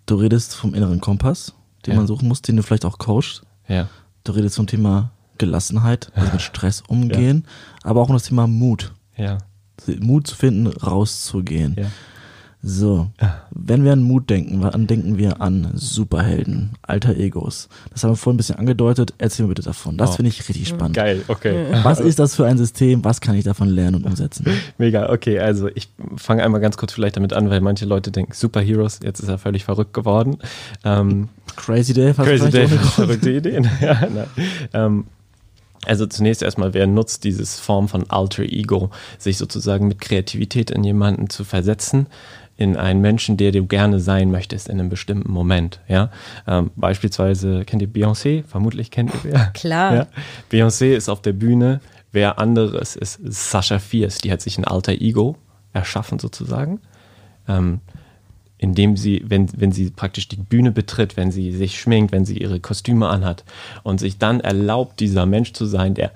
du redest vom inneren Kompass, den Ja. man suchen muss, den du vielleicht auch coachst. ja. Du redest zum Thema Gelassenheit, also mit Stress umgehen, aber auch um das Thema Mut. Ja. Mut zu finden, rauszugehen. Ja. So, wenn wir an Mut denken, wann denken wir an Superhelden, alter Egos? Das haben wir vorhin ein bisschen angedeutet. Erzähl mir bitte davon. Das Oh. finde ich richtig spannend. Geil, okay. Was ist das für ein System? Was kann ich davon lernen und umsetzen? Mega, okay, also ich fange einmal ganz kurz vielleicht damit an, weil manche Leute denken, Superheroes, jetzt ist er völlig verrückt geworden. Ähm, Crazy Dave, hast Crazy Dave, verrückte Ideen. ja, nein. Ähm, also zunächst erstmal, wer nutzt dieses Form von Alter Ego, sich sozusagen mit Kreativität in jemanden zu versetzen, in einen Menschen, der du gerne sein möchtest in einem bestimmten Moment. Ja, ähm, beispielsweise kennt ihr Beyoncé? Vermutlich kennt ihr wer. Klar. Ja? Beyoncé ist auf der Bühne. Wer anderes ist Sasha Fierce. Die hat sich ein Alter Ego erschaffen sozusagen. Ähm, indem sie, wenn, wenn sie praktisch die Bühne betritt, wenn sie sich schminkt, wenn sie ihre Kostüme anhat und sich dann erlaubt, dieser Mensch zu sein, der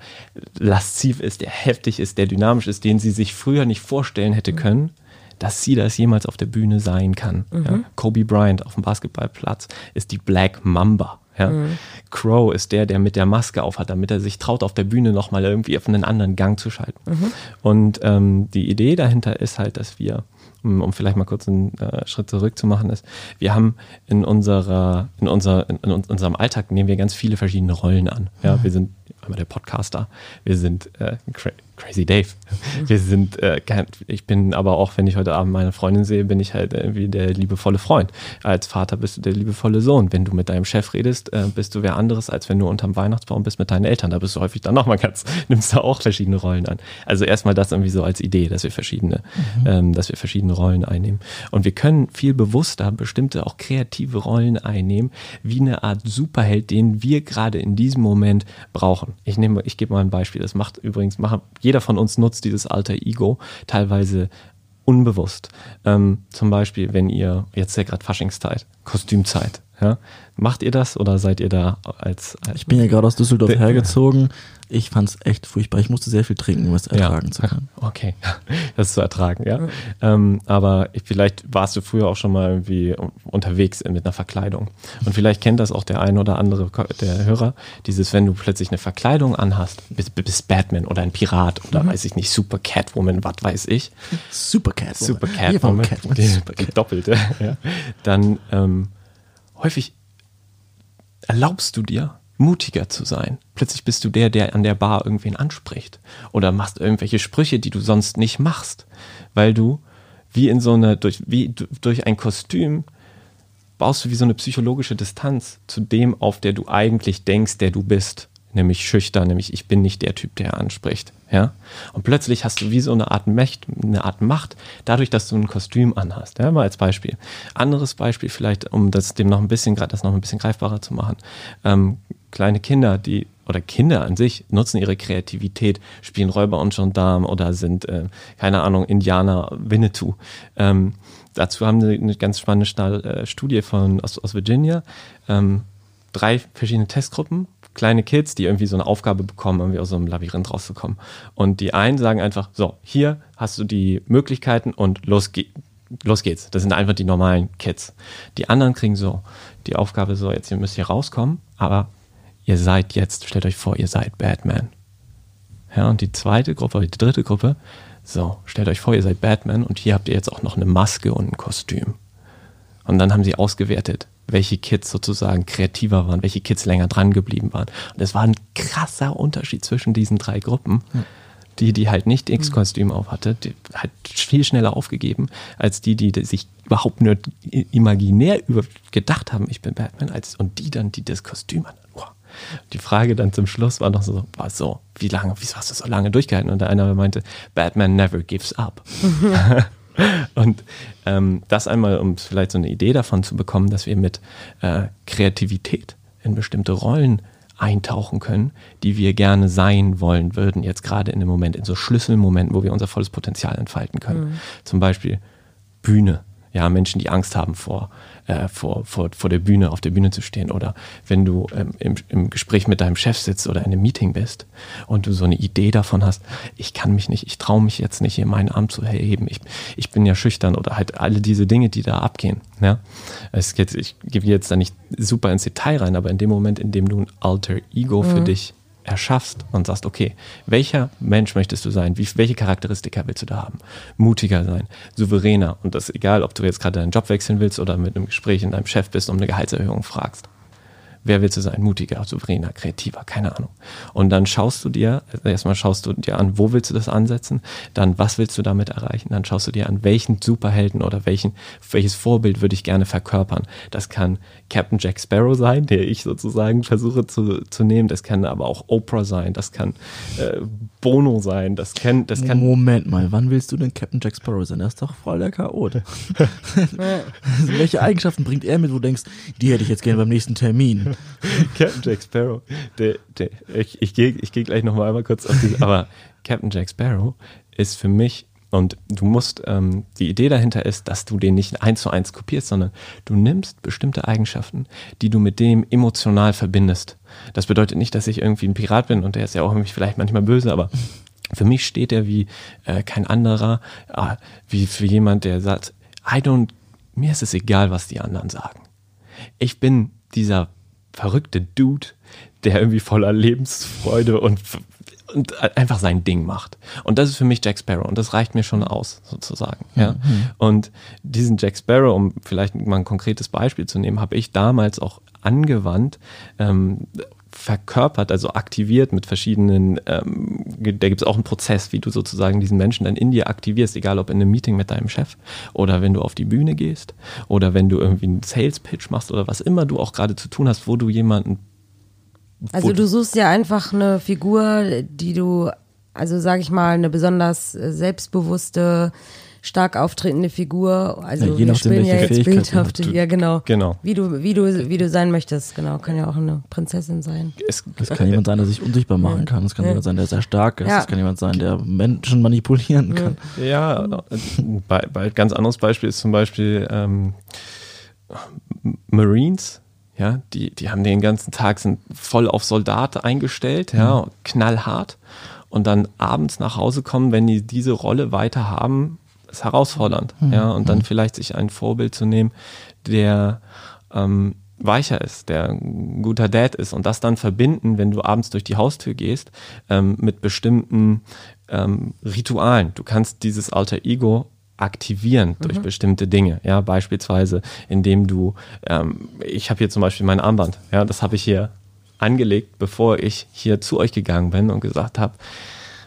lasziv ist, der heftig ist, der dynamisch ist, den sie sich früher nicht vorstellen hätte können, dass sie das jemals auf der Bühne sein kann. Ja. Kobe Bryant auf dem Basketballplatz ist die Black Mamba. Ja. Crow ist der, der mit der Maske aufhat, damit er sich traut, auf der Bühne nochmal irgendwie auf einen anderen Gang zu schalten. Und ähm, die Idee dahinter ist halt, dass wir, um, um vielleicht mal kurz einen äh, Schritt zurück zu machen, ist, wir haben in unserer, in unser, in, in unserem Alltag nehmen wir ganz viele verschiedene Rollen an. Ja, wir sind einmal der Podcaster, wir sind äh, Cra Crazy Dave, wir sind, äh, ich bin aber auch, wenn ich heute Abend meine Freundin sehe, bin ich halt irgendwie der liebevolle Freund. Als Vater bist du der liebevolle Sohn. Wenn du mit deinem Chef redest, äh, bist du wer anderes, als wenn du unterm Weihnachtsbaum bist mit deinen Eltern. Da bist du häufig dann nochmal ganz, nimmst da auch verschiedene Rollen an. Also erstmal das irgendwie so als Idee, dass wir verschiedene, ähm, dass wir verschiedene Rollen einnehmen. Und wir können viel bewusster bestimmte auch kreative Rollen einnehmen, wie eine Art Superheld, den wir gerade in diesem Moment brauchen. Ich nehme, ich gebe mal ein Beispiel. Das macht übrigens, machen, jeder von uns nutzt dieses alter Ego teilweise unbewusst. Ähm, zum Beispiel, wenn ihr, jetzt ist ja gerade Faschingszeit, Kostümzeit, ja, macht ihr das oder seid ihr da als, als Ich bin ja gerade aus Düsseldorf hergezogen. Ich fand's echt furchtbar. Ich musste sehr viel trinken, um es ertragen zu können. Okay, das zu ertragen, ja. Ähm, aber ich- vielleicht warst du früher auch schon mal irgendwie unterwegs mit einer Verkleidung. Und vielleicht kennt das auch der ein oder andere, der Hörer, dieses, wenn du plötzlich eine Verkleidung anhast, bist, bist Batman oder ein Pirat oder weiß ich nicht, Super Catwoman, was weiß ich. Super Cat. Super Catwoman, Catwoman. die, Super die Cat. doppelte, ja. Dann ähm, häufig erlaubst du dir, mutiger zu sein. Plötzlich bist du der, der an der Bar irgendwen anspricht. Oder machst irgendwelche Sprüche, die du sonst nicht machst. Weil du wie in so einer, durch, wie du- durch ein Kostüm baust du wie so eine psychologische Distanz zu dem auf, der du eigentlich denkst, der du bist. Nämlich schüchtern, nämlich ich bin nicht der Typ, der anspricht. Ja? Und plötzlich hast du wie so eine Art, Macht, eine Art Macht, dadurch, dass du ein Kostüm anhast. Ja, mal als Beispiel. Anderes Beispiel vielleicht, um das dem noch ein bisschen, das noch ein bisschen greifbarer zu machen. Ähm, kleine Kinder, die oder Kinder an sich nutzen ihre Kreativität, spielen Räuber und Gendarme oder sind, äh, keine Ahnung, Indianer, Winnetou. Ähm, dazu haben sie eine ganz spannende äh, Studie von, aus, aus Virginia. Ähm, drei verschiedene Testgruppen, kleine Kids, die irgendwie so eine Aufgabe bekommen, irgendwie aus so einem Labyrinth rauszukommen. Und die einen sagen einfach, so, hier hast du die Möglichkeiten und los, geh, los geht's. Das sind einfach die normalen Kids. Die anderen kriegen so die Aufgabe so, jetzt ihr müsst hier rauskommen, aber ihr seid jetzt, stellt euch vor, ihr seid Batman. Ja, und die zweite Gruppe, die dritte Gruppe, so, stellt euch vor, ihr seid Batman und hier habt ihr jetzt auch noch eine Maske und ein Kostüm. Und dann haben sie ausgewertet, welche Kids sozusagen kreativer waren, welche Kids länger dran geblieben waren. Und es war ein krasser Unterschied zwischen diesen drei Gruppen. Ja die, die halt nicht X-Kostüm auf hatte, die hat viel schneller aufgegeben, als die, die sich überhaupt nur imaginär über gedacht haben, ich bin Batman, als und die dann, die das Kostüm hatten. Die Frage dann zum Schluss war noch so, war so, wie lange, wieso hast du so lange durchgehalten? Und der eine meinte, Batman never gives up. und ähm, das einmal, um vielleicht so eine Idee davon zu bekommen, dass wir mit äh, Kreativität in bestimmte Rollen eintauchen können, die wir gerne sein wollen würden, jetzt gerade in dem Moment, in so Schlüsselmomenten, wo wir unser volles Potenzial entfalten können. Mhm. Zum Beispiel Bühne. Ja, Menschen, die Angst haben vor äh, vor, vor, vor der Bühne, auf der Bühne zu stehen oder wenn du ähm, im, im Gespräch mit deinem Chef sitzt oder in einem Meeting bist und du so eine Idee davon hast, ich kann mich nicht, ich traue mich jetzt nicht, hier meinen Arm zu erheben, ich, ich bin ja schüchtern oder halt alle diese Dinge, die da abgehen. Ja? Es geht, ich gebe jetzt da nicht super ins Detail rein, aber in dem Moment, in dem du ein Alter Ego mhm. für dich erschaffst und sagst, okay, welcher Mensch möchtest du sein? Wie, welche Charakteristika willst du da haben? Mutiger sein, souveräner und das egal, ob du jetzt gerade deinen Job wechseln willst oder mit einem Gespräch in deinem Chef bist, um eine Gehaltserhöhung fragst. Wer willst du sein? Mutiger, souveräner, kreativer, keine Ahnung. Und dann schaust du dir, erstmal schaust du dir an, wo willst du das ansetzen, dann was willst du damit erreichen, dann schaust du dir an, welchen Superhelden oder welchen, welches Vorbild würde ich gerne verkörpern. Das kann Captain Jack Sparrow sein, der ich sozusagen versuche zu, zu nehmen, das kann aber auch Oprah sein, das kann äh, Bono sein, das kann, das kann. Moment mal, wann willst du denn Captain Jack Sparrow sein? Er ist doch voll der Chaot. welche Eigenschaften bringt er mit, wo du denkst, die hätte ich jetzt gerne beim nächsten Termin? Captain Jack Sparrow, der, der, ich, ich gehe ich geh gleich nochmal einmal kurz auf diese, aber Captain Jack Sparrow ist für mich und du musst, ähm, die Idee dahinter ist, dass du den nicht eins zu eins kopierst, sondern du nimmst bestimmte Eigenschaften, die du mit dem emotional verbindest. Das bedeutet nicht, dass ich irgendwie ein Pirat bin und der ist ja auch irgendwie vielleicht manchmal böse, aber für mich steht er wie äh, kein anderer, äh, wie für jemand, der sagt, I don't, mir ist es egal, was die anderen sagen. Ich bin dieser verrückte Dude, der irgendwie voller Lebensfreude und und einfach sein Ding macht. Und das ist für mich Jack Sparrow und das reicht mir schon aus, sozusagen. Ja. Mhm. Und diesen Jack Sparrow, um vielleicht mal ein konkretes Beispiel zu nehmen, habe ich damals auch angewandt, ähm, verkörpert, also aktiviert mit verschiedenen, ähm, da gibt es auch einen Prozess, wie du sozusagen diesen Menschen dann in dir aktivierst, egal ob in einem Meeting mit deinem Chef oder wenn du auf die Bühne gehst oder wenn du irgendwie einen Sales Pitch machst oder was immer du auch gerade zu tun hast, wo du jemanden also du suchst ja einfach eine Figur, die du, also sag ich mal, eine besonders selbstbewusste, stark auftretende Figur. Also ja, je wir spielen ja jetzt bildhafte, ja genau. Genau. Wie du, wie du, wie du sein möchtest, genau. Kann ja auch eine Prinzessin sein. Es, es kann jemand sein, der sich unsichtbar machen kann. Es kann ja. jemand sein, der sehr stark ist. Ja. Es kann jemand sein, der Menschen manipulieren kann. Ja, bei, bei ganz anderes Beispiel ist zum Beispiel ähm, Marines ja, die, die haben den ganzen Tag sind voll auf Soldat eingestellt, ja, mhm. knallhart. Und dann abends nach Hause kommen, wenn die diese Rolle weiter haben, ist herausfordernd. Mhm. Ja, und dann mhm. vielleicht sich ein Vorbild zu nehmen, der ähm, weicher ist, der ein guter Dad ist und das dann verbinden, wenn du abends durch die Haustür gehst, ähm, mit bestimmten ähm, Ritualen. Du kannst dieses alter Ego aktivieren durch mhm. bestimmte Dinge. Ja, beispielsweise, indem du, ähm, ich habe hier zum Beispiel mein Armband, ja, das habe ich hier angelegt, bevor ich hier zu euch gegangen bin und gesagt habe,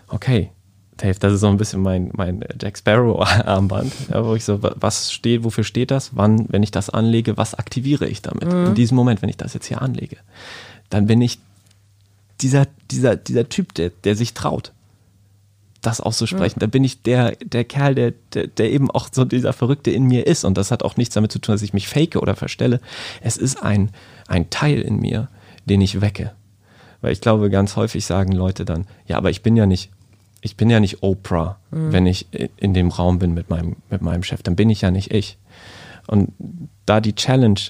okay, Dave, das ist so ein bisschen mein, mein Jack Sparrow-Armband, ja, wo ich so, was steht, wofür steht das? Wann, wenn ich das anlege, was aktiviere ich damit? Mhm. In diesem Moment, wenn ich das jetzt hier anlege, dann bin ich dieser, dieser, dieser Typ, der, der sich traut das auszusprechen. Ja. Da bin ich der, der Kerl, der, der, der eben auch so dieser Verrückte in mir ist. Und das hat auch nichts damit zu tun, dass ich mich fake oder verstelle. Es ist ein, ein Teil in mir, den ich wecke. Weil ich glaube, ganz häufig sagen Leute dann, ja, aber ich bin ja nicht, ich bin ja nicht Oprah, mhm. wenn ich in dem Raum bin mit meinem, mit meinem Chef. Dann bin ich ja nicht ich. Und da die Challenge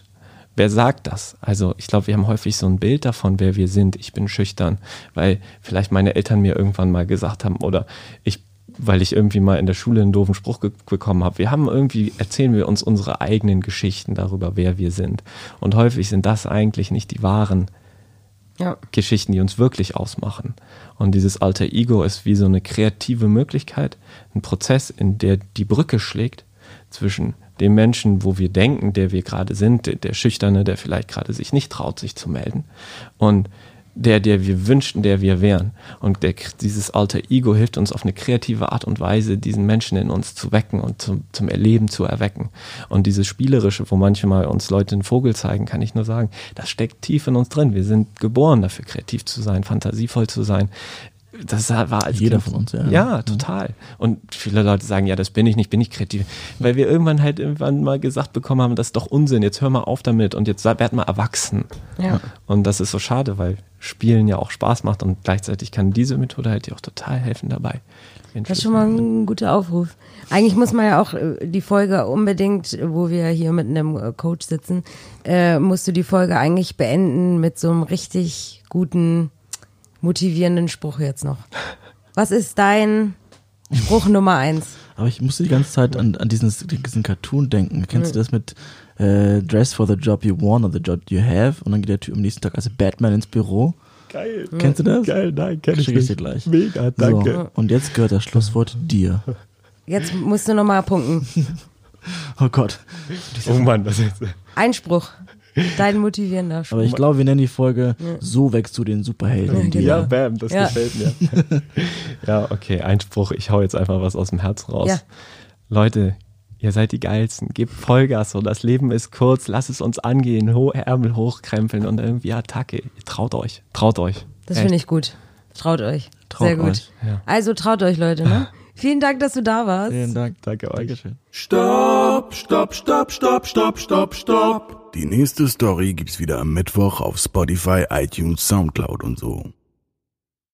wer sagt das? Also ich glaube, wir haben häufig so ein Bild davon, wer wir sind. Ich bin schüchtern, weil vielleicht meine Eltern mir irgendwann mal gesagt haben oder ich weil ich irgendwie mal in der Schule einen doofen Spruch bekommen habe. Wir haben irgendwie, erzählen wir uns unsere eigenen Geschichten darüber, wer wir sind. Und häufig sind das eigentlich nicht die wahren ja. Geschichten, die uns wirklich ausmachen. Und dieses alter Ego ist wie so eine kreative Möglichkeit, ein Prozess, in der die Brücke schlägt zwischen dem Menschen, wo wir denken, der wir gerade sind, der, der Schüchterne, der vielleicht gerade sich nicht traut, sich zu melden, und der, der wir wünschten, der wir wären. Und der, dieses alter Ego hilft uns auf eine kreative Art und Weise, diesen Menschen in uns zu wecken und zum, zum Erleben zu erwecken. Und dieses Spielerische, wo manchmal uns Leute einen Vogel zeigen, kann ich nur sagen, das steckt tief in uns drin. Wir sind geboren dafür, kreativ zu sein, fantasievoll zu sein. Das war als Jeder kind, von uns, ja. Ja, total. Und viele Leute sagen, ja, das bin ich nicht, bin ich kreativ. Weil wir irgendwann halt irgendwann mal gesagt bekommen haben, das ist doch Unsinn, jetzt hör mal auf damit und jetzt werd mal erwachsen. Ja. Und das ist so schade, weil Spielen ja auch Spaß macht und gleichzeitig kann diese Methode halt dir auch total helfen dabei. Das ist schon mal ein guter Aufruf. Eigentlich muss man ja auch äh, die Folge unbedingt, wo wir hier mit einem äh, Coach sitzen, äh, musst du die Folge eigentlich beenden mit so einem richtig guten motivierenden Spruch jetzt noch. Was ist dein Spruch Nummer eins? Aber ich musste die ganze Zeit an, an diesen, diesen Cartoon denken. Kennst mhm. du das mit äh, Dress for the job you want or the job you have? Und dann geht der Typ am nächsten Tag als Batman ins Büro. Geil. Kennst du das? Geil, nein, kenn ich Schick nicht. ich dir gleich. Mega, danke. So, und jetzt gehört das Schlusswort dir. Jetzt musst du nochmal punkten. oh Gott. Oh Mann, das ist... Einspruch. Dein motivierender Spruch. Aber ich glaube, wir nennen die Folge ja. So wächst du den Superhelden. Ja, ja bam, das ja. gefällt mir. ja, okay, Einspruch. Ich hau jetzt einfach was aus dem Herzen raus. Ja. Leute, ihr seid die Geilsten. Gebt Vollgas so. Das Leben ist kurz. Lasst es uns angehen. Ho Ärmel hochkrempeln und irgendwie Attacke. Traut euch. Traut euch. Das finde ich gut. Traut euch. Traut Sehr gut. Euch. Also traut euch, Leute, ne? Vielen Dank, dass du da warst. Vielen Dank. Danke euch. Dankeschön. Stopp, stopp, stopp, stopp, stopp, stopp, stopp. Die nächste Story gibt's wieder am Mittwoch auf Spotify, iTunes, Soundcloud und so.